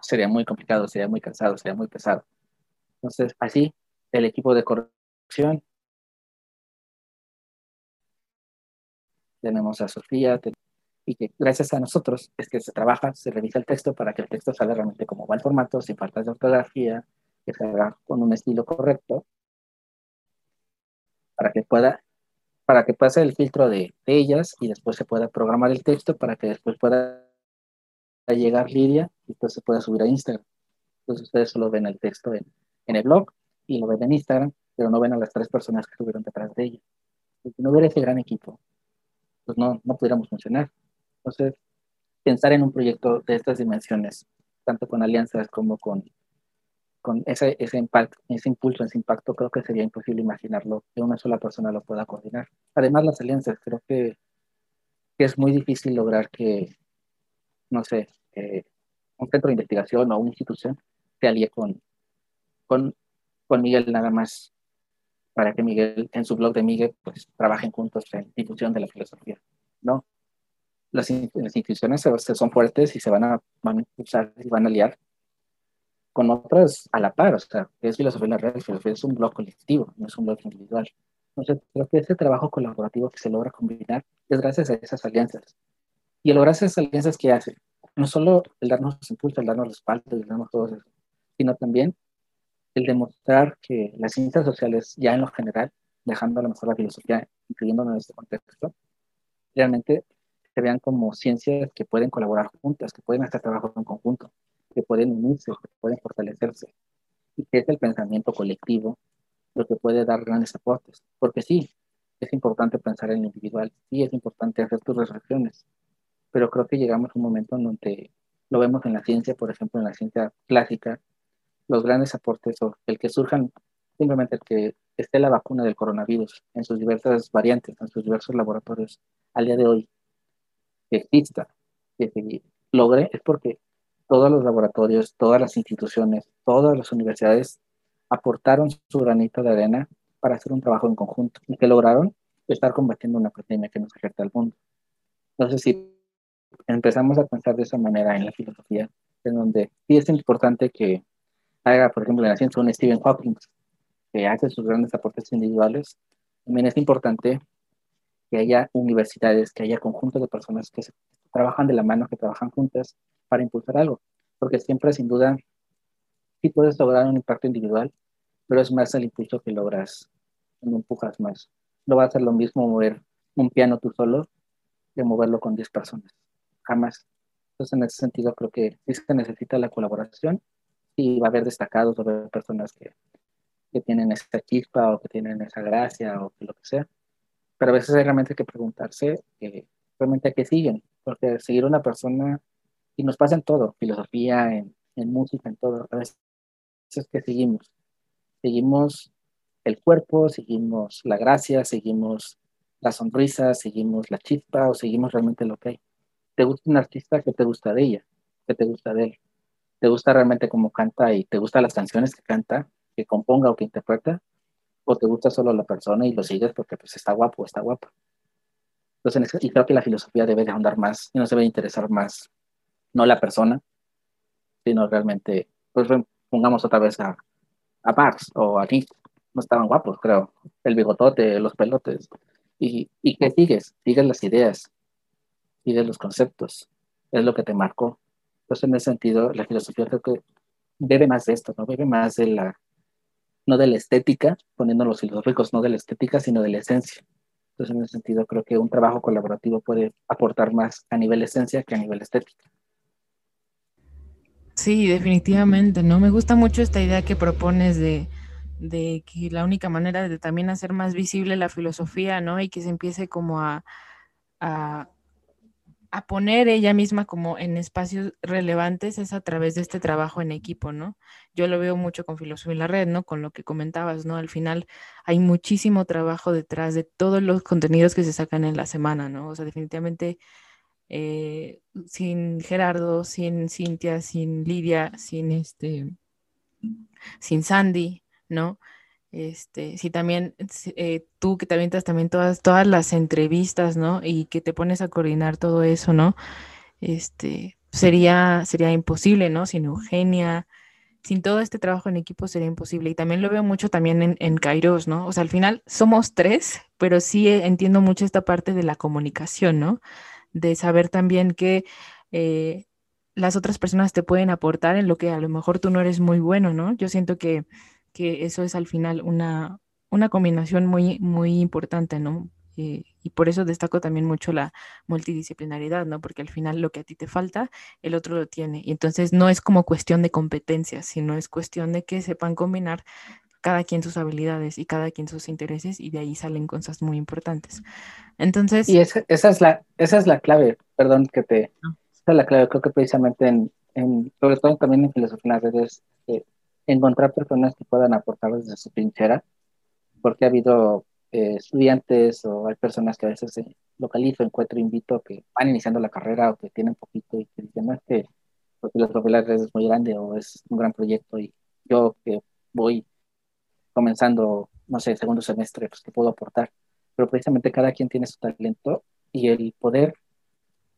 sería muy complicado, sería muy cansado, sería muy pesado. Entonces, así el equipo de corrección. Tenemos a Sofía, y que gracias a nosotros es que se trabaja, se revisa el texto para que el texto salga realmente como va el formato, sin faltas de ortografía, que salga con un estilo correcto, para que pueda para que pase el filtro de, ellas y después se pueda programar el texto para que después pueda llegar Lidia y después se pueda subir a Instagram. Entonces ustedes solo ven el texto en, en el blog y lo ven en Instagram, pero no ven a las tres personas que estuvieron detrás de ella. Si no hubiera ese gran equipo, pues no, no pudiéramos funcionar. Entonces, pensar en un proyecto de estas dimensiones, tanto con alianzas como con, con ese, ese, impacto, ese impulso, ese impacto, creo que sería imposible imaginarlo que una sola persona lo pueda coordinar. Además, las alianzas, creo que, es muy difícil lograr que, no sé, eh, un centro de investigación o una institución se alíe con, con, con Miguel nada más para que Miguel, en su blog de Miguel, pues trabajen juntos en difusión de la filosofía, ¿no? Las, instituciones se, son fuertes y se van a, van usar y van a aliar con otras a la par, o sea, es filosofía en la red, filosofía es un blog colectivo, no es un blog individual. Entonces, creo que ese trabajo colaborativo que se logra combinar es gracias a esas alianzas. Y el lograr esas alianzas que hace, no solo el darnos impulso, el darnos respaldo, el darnos todo eso, sino también el demostrar que las ciencias sociales, ya en lo general, dejando a lo mejor la filosofía, incluyéndonos en este contexto, realmente se vean como ciencias que pueden colaborar juntas, que pueden hacer trabajo en conjunto, que pueden unirse, que pueden fortalecerse, y que es el pensamiento colectivo lo que puede dar grandes aportes. Porque sí, es importante pensar en lo individual, sí es importante hacer tus reflexiones, pero creo que llegamos a un momento en donde lo vemos en la ciencia, por ejemplo, en la ciencia clásica, los grandes aportes o el que surjan, simplemente el que esté la vacuna del coronavirus en sus diversas variantes, en sus diversos laboratorios al día de hoy, que exista, que se logre, es porque todos los laboratorios, todas las instituciones, todas las universidades aportaron su granito de arena para hacer un trabajo en conjunto y que lograron estar combatiendo una pandemia que nos afecta al mundo. Entonces, si empezamos a pensar de esa manera en la filosofía, en donde sí es importante que haga, por ejemplo, en la ciencia un Stephen Hawking, que hace sus grandes aportes individuales, también es importante que haya universidades, que haya conjuntos de personas que trabajan de la mano, que trabajan juntas para impulsar algo, porque siempre, sin duda, sí puedes lograr un impacto individual, pero es más el impulso que logras cuando empujas más. No va a ser lo mismo mover un piano tú solo que moverlo con 10 personas, jamás. Entonces, en ese sentido, creo que sí se necesita la colaboración y va a haber destacados, va a haber personas que, que tienen esa chispa o que tienen esa gracia o que lo que sea. Pero a veces hay realmente que preguntarse eh, realmente a qué siguen, porque seguir una persona, y nos pasa en todo, filosofía, en, en música, en todo, a veces es que seguimos. Seguimos el cuerpo, seguimos la gracia, seguimos la sonrisa, seguimos la chispa o seguimos realmente lo que hay. ¿Te gusta un artista? ¿Qué te gusta de ella? ¿Qué te gusta de él? te gusta realmente cómo canta y te gustan las canciones que canta, que componga o que interpreta, o te gusta solo la persona y lo sigues porque pues está guapo está guapa. Entonces, y creo que la filosofía debe de ahondar más y nos debe interesar más, no la persona, sino realmente, pues pongamos otra vez a, a Bars o a Nick, no estaban guapos, creo, el bigotote, los pelotes, y, y que sigues, sigues las ideas, sigues los conceptos, es lo que te marcó, entonces, en ese sentido, la filosofía creo que bebe más de esto, ¿no? Bebe más de la, no de la estética, poniendo los filosóficos, no de la estética, sino de la esencia. Entonces, en ese sentido, creo que un trabajo colaborativo puede aportar más a nivel esencia que a nivel estética. Sí, definitivamente, ¿no? Me gusta mucho esta idea que propones de, de que la única manera de también hacer más visible la filosofía, ¿no? Y que se empiece como a, a a poner ella misma como en espacios relevantes es a través de este trabajo en equipo, ¿no? Yo lo veo mucho con Filosofía en la Red, ¿no? Con lo que comentabas, ¿no? Al final hay muchísimo trabajo detrás de todos los contenidos que se sacan en la semana, ¿no? O sea, definitivamente eh, sin Gerardo, sin Cintia, sin Lidia, sin este, sin Sandy, ¿no? Este, si también eh, tú que te avientas también todas, todas las entrevistas, ¿no? Y que te pones a coordinar todo eso, ¿no? Este, sería, sería imposible, ¿no? Sin Eugenia, sin todo este trabajo en equipo sería imposible. Y también lo veo mucho también en, en Kairos, ¿no? O sea, al final somos tres, pero sí entiendo mucho esta parte de la comunicación, ¿no? De saber también que eh, las otras personas te pueden aportar en lo que a lo mejor tú no eres muy bueno, ¿no? Yo siento que que eso es al final una, una combinación muy, muy importante, ¿no? Eh, y por eso destaco también mucho la multidisciplinaridad, ¿no? Porque al final lo que a ti te falta, el otro lo tiene. Y entonces no es como cuestión de competencia, sino es cuestión de que sepan combinar cada quien sus habilidades y cada quien sus intereses y de ahí salen cosas muy importantes. Entonces... Y esa, esa es, la, esa es la clave, perdón que te... Esa es la clave, creo que precisamente en, en sobre todo también en filosofía en las redes, eh, encontrar personas que puedan aportar desde su trinchera, porque ha habido eh, estudiantes o hay personas que a veces localizo, encuentro, invito, que van iniciando la carrera o que tienen poquito y que dicen, no, es que porque redes es muy grande o es un gran proyecto y yo que voy comenzando, no sé, segundo semestre, pues que puedo aportar. Pero precisamente cada quien tiene su talento y el poder,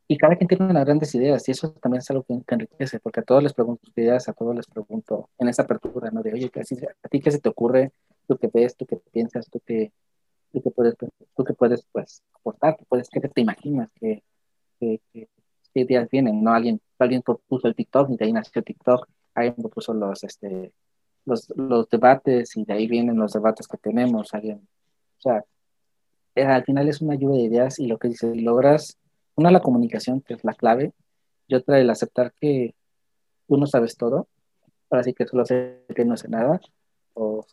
y cada quien tiene unas grandes ideas, y eso también es algo que, enriquece, porque a todos les pregunto ideas, a todos les pregunto en esa apertura, ¿no? De, oye, ¿a ti qué se te ocurre? ¿Tú qué ves? ¿Tú qué piensas? ¿Tú qué, tú qué puedes, tú qué puedes pues, aportar? ¿Qué, puedes, qué te imaginas? ¿Qué, qué, qué, ideas vienen? ¿No? Alguien, alguien propuso el TikTok y de ahí nació TikTok, alguien propuso los, este, los, los debates y de ahí vienen los debates que tenemos. Alguien, o sea, eh, al final es una lluvia de ideas y lo que dices, logras, una la comunicación, que es la clave, y otra el aceptar que tú no sabes todo, ahora sí que solo sé que no sé nada, o,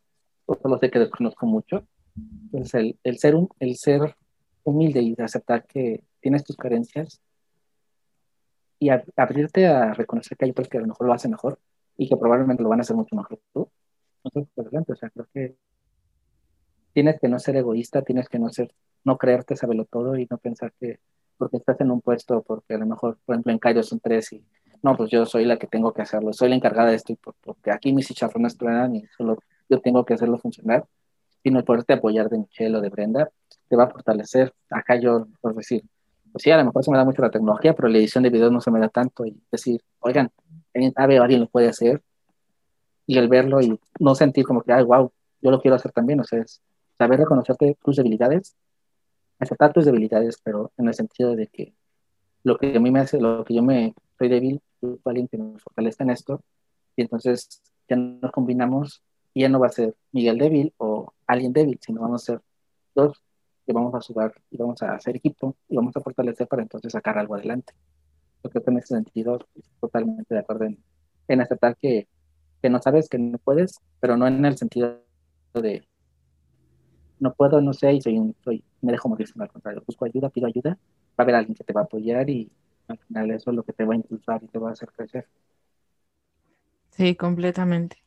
solo sé que desconozco mucho. Entonces, el, el, ser un, el ser humilde y aceptar que tienes tus carencias y abrirte a reconocer que hay otros que a lo mejor lo hacen mejor y que probablemente lo van a hacer mucho mejor que tú. Entonces, o sea, creo que tienes que no ser egoísta, tienes que no ser, no creerte saberlo todo y no pensar que porque estás en un puesto, porque a lo mejor, por ejemplo, en Cairo son tres y no, pues yo soy la que tengo que hacerlo, soy la encargada de esto y porque aquí mis chicharrones truenan y solo yo tengo que hacerlo funcionar, sino el poderte apoyar de Michelle o de Brenda te va a fortalecer. Acá yo, por decir, pues sí, a lo mejor se me da mucho la tecnología, pero la edición de videos no se me da tanto y decir, oigan, alguien sabe o alguien lo puede hacer, y el verlo y no sentir como que, ay, wow, yo lo quiero hacer también, o sea, es saber reconocerte tus debilidades, aceptar tus debilidades, pero en el sentido de que lo que a mí me hace, lo que yo me soy débil, alguien que me fortalezca en esto, y entonces ya nos combinamos y ya no va a ser Miguel débil o alguien débil, sino vamos a ser dos que vamos a jugar y vamos a hacer equipo y vamos a fortalecer para entonces sacar algo adelante. Porque en ese sentido totalmente de acuerdo en, aceptar que, que, no sabes, que no puedes, pero no en el sentido de no puedo, no sé, y soy, soy me dejo morir, sino al contrario, busco ayuda, pido ayuda, va a haber alguien que te va a apoyar y al final eso es lo que te va a impulsar y te va a hacer crecer. Sí, completamente.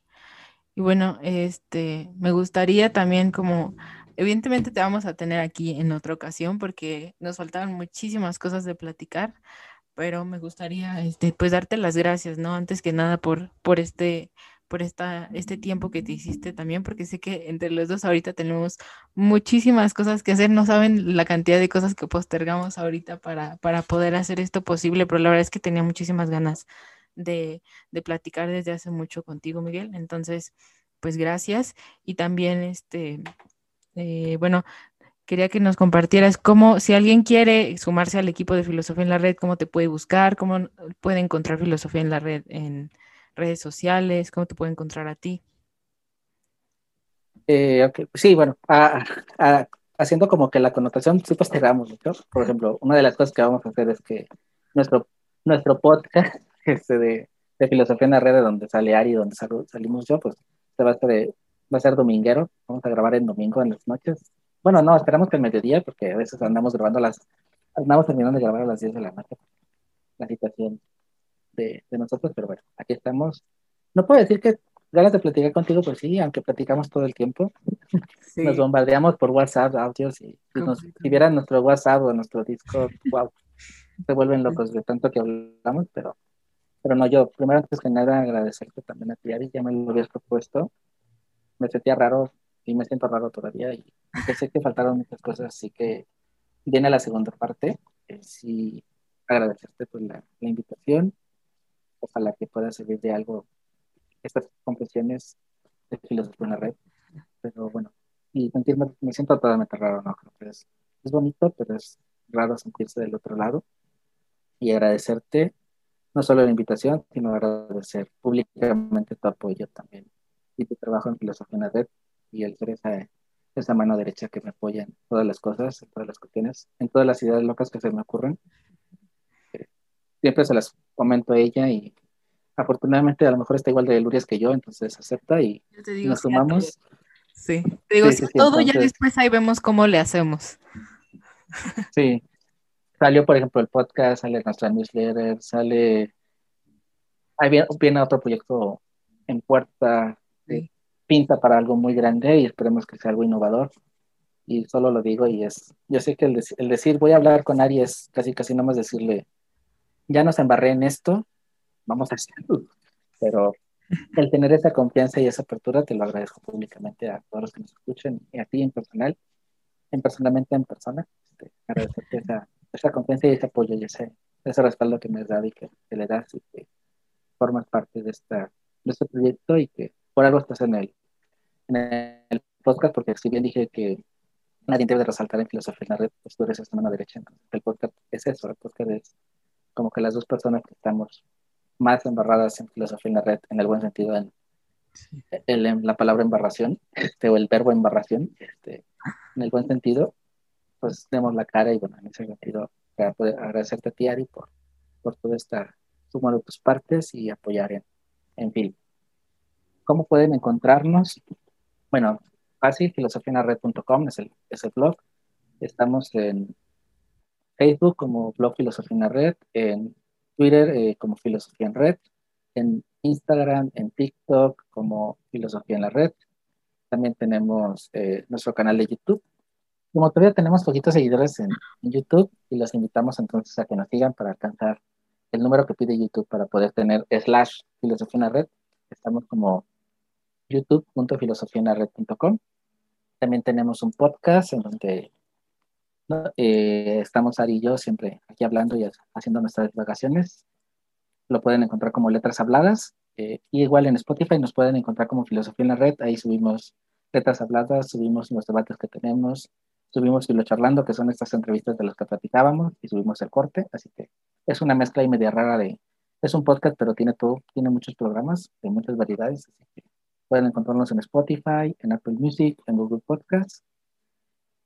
Y bueno, este, me gustaría también como, evidentemente te vamos a tener aquí en otra ocasión porque nos faltaban muchísimas cosas de platicar, pero me gustaría este, pues darte las gracias, ¿no? Antes que nada por, por este por esta, este tiempo que te hiciste también, porque sé que entre los dos ahorita tenemos muchísimas cosas que hacer, no saben la cantidad de cosas que postergamos ahorita para, para poder hacer esto posible, pero la verdad es que tenía muchísimas ganas de, de platicar desde hace mucho contigo, Miguel. Entonces, pues gracias. Y también, este, eh, bueno, quería que nos compartieras cómo, si alguien quiere sumarse al equipo de Filosofía en la Red, cómo te puede buscar, cómo puede encontrar Filosofía en la Red en redes sociales, cómo te puede encontrar a ti. Eh, Sí, bueno, haciendo como que la connotación, sí postergamos mucho. Por ejemplo, una de las cosas que vamos a hacer es que nuestro, nuestro podcast este de, de Filosofía en la Red, donde sale Ari, donde salimos yo, pues se va a hacer, va a ser dominguero. Vamos a grabar en domingo en las noches bueno, no, esperamos que el mediodía, porque a veces andamos grabando las, andamos terminando de grabar a las 10 de la noche, la situación de, de nosotros, pero bueno, aquí estamos. No puedo decir que ganas de platicar contigo, pues sí, aunque platicamos todo el tiempo. Nos bombardeamos por WhatsApp, audios, y si, vieran nuestro WhatsApp o nuestro Discord, wow, se vuelven locos de tanto que hablamos, pero, pero no, yo primero antes que nada agradecerte también a ti, Ari, ya me lo habías propuesto. Me sentía raro y me siento raro todavía. Y aunque sé que faltaron muchas cosas, así que viene la segunda parte. Eh, sí, agradecerte por la, invitación. Ojalá que pueda servir de algo estas confesiones de filosofía en la red. Pero bueno, y sentirme, me siento totalmente raro, ¿no? Creo que es, es bonito, pero es raro sentirse del otro lado. Y agradecerte no solo la invitación, sino agradecer públicamente tu apoyo también y tu trabajo en filosofía en la red y el ser esa, esa mano derecha que me apoya en todas las cosas, en todas las cuestiones, en todas las ideas locas que se me ocurren. Eh, siempre se las comento a ella y afortunadamente a lo mejor está igual de lurias que yo, entonces acepta y nos sumamos. Sí, te digo, todo ya después ahí vemos cómo le hacemos. Sí, salió por ejemplo el podcast, sale nuestra newsletter, sale, ahí viene, otro proyecto en puerta, pinta para algo muy grande y esperemos que sea algo innovador. Y solo lo digo y es, yo sé que el, el decir voy a hablar con Ari es casi casi nomás decirle, ya nos embarré en esto, vamos a hacerlo. Pero el tener esa confianza y esa apertura te lo agradezco públicamente a todos los que nos escuchen y a ti en personal, en personalmente en persona. Este, agradecerte esa, esa, confianza y ese apoyo y ese, ese respaldo que me has dado y que, le das y que formas parte de, esta, de este proyecto y que por algo estás en el, en el podcast, porque si bien dije que nadie debe resaltar en filosofía en la red, pues tú eres esta mano derecha. El podcast es eso, el podcast es como que las dos personas que estamos más embarradas en filosofía en la red, en el buen sentido, en, la palabra embarración, este, o el verbo embarración, este, en el buen sentido, pues demos la cara y bueno, en ese sentido, para poder agradecerte a ti, Ari, por, por toda esta suma de tus partes y apoyar en, en film. ¿Cómo pueden encontrarnos? Bueno, fácil, filosofianared.com es el, es el blog. Estamos en Facebook como blog Filosofía en la Red, en Twitter eh, como Filosofía en Red, en Instagram, en TikTok como Filosofía en la Red. También tenemos eh, nuestro canal de YouTube. Como todavía tenemos poquitos seguidores en, YouTube y los invitamos entonces a que nos sigan para alcanzar el número que pide YouTube para poder tener slash Filosofía en la Red. Estamos como youtube.filosofianared.com. También tenemos un podcast en donde eh, estamos Ari y yo siempre aquí hablando y haciendo nuestras vacaciones. Lo pueden encontrar como Letras Habladas. Eh, y igual en Spotify nos pueden encontrar como Filosofía en la Red. Ahí subimos Letras Habladas, subimos los debates que tenemos, subimos Filo Charlando, que son estas entrevistas de las que platicábamos, y subimos el corte. Así que es una mezcla y media rara de... Es un podcast, pero tiene todo, tiene muchos programas de muchas variedades. Así que pueden encontrarnos en Spotify, en Apple Music, en Google Podcasts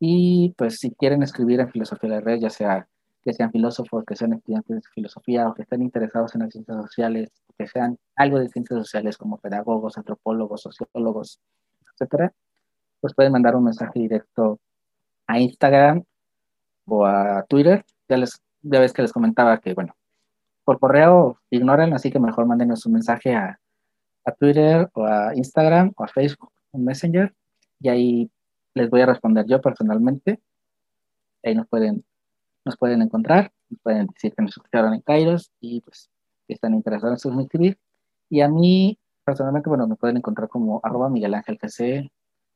y pues si quieren escribir en filosofía de la red, ya sea que sean filósofos, que sean estudiantes de filosofía o que estén interesados en las ciencias sociales, que sean algo de ciencias sociales como pedagogos, antropólogos, sociólogos, etcétera, pues pueden mandar un mensaje directo a Instagram o a Twitter. Ya, les, ya ves que les comentaba que, bueno, por correo ignoran, así que mejor mándenos un mensaje a, a Twitter o a Instagram o a Facebook, un Messenger, y ahí les voy a responder yo personalmente. Ahí nos pueden, nos pueden encontrar, nos pueden decir que nos escucharon en Kairos y pues que están interesados en suscribir. Y a mí, personalmente, bueno, me pueden encontrar como arroba Miguel Ángel GC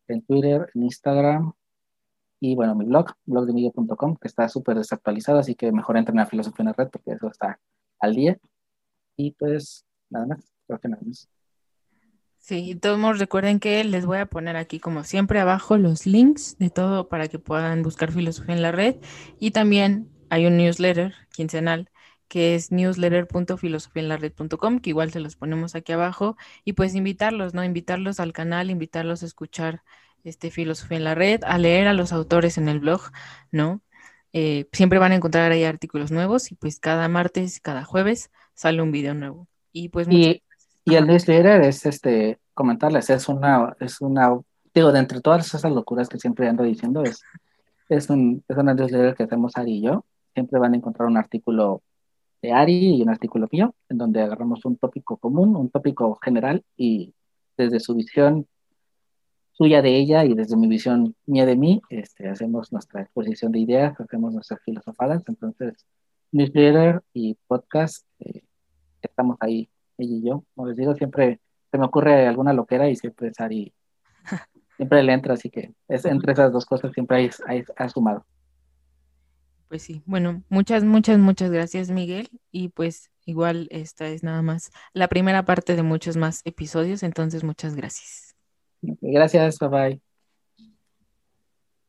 en Twitter, en Instagram y bueno, mi blog, blogdemiguel.com, que está súper desactualizado, así que mejor entren a Filosofía en la Red porque eso está al día. Y pues nada más, creo que nada más. Sí, todos recuerden que les voy a poner aquí como siempre abajo los links de todo para que puedan buscar filosofía en la red y también hay un newsletter quincenal que es newsletter.filosofiaenlared.com, que igual se los ponemos aquí abajo y pues invitarlos, ¿no? Invitarlos al canal, invitarlos a escuchar este Filosofía en la Red, a leer a los autores en el blog, ¿no? Eh, siempre van a encontrar ahí artículos nuevos y pues cada martes, cada jueves sale un video nuevo. Y pues y el newsletter es este, comentarles, es una, es una, digo, de entre todas esas locuras que siempre ando diciendo, es, es, un, es una newsletter que hacemos Ari y yo. Siempre van a encontrar un artículo de Ari y un artículo mío, en donde agarramos un tópico común, un tópico general, y desde su visión suya de ella y desde mi visión mía de mí, este, hacemos nuestra exposición de ideas, hacemos nuestras filosofadas. Entonces, newsletter y podcast, eh, estamos ahí ella y yo. Como les digo, siempre se me ocurre alguna loquera y siempre es Ari. Siempre le entra, así que es entre esas dos cosas siempre hay, ha sumado. Pues sí, bueno, muchas, muchas, muchas gracias, Miguel. Y pues igual esta es nada más la primera parte de muchos más episodios, entonces muchas gracias. Gracias, bye bye.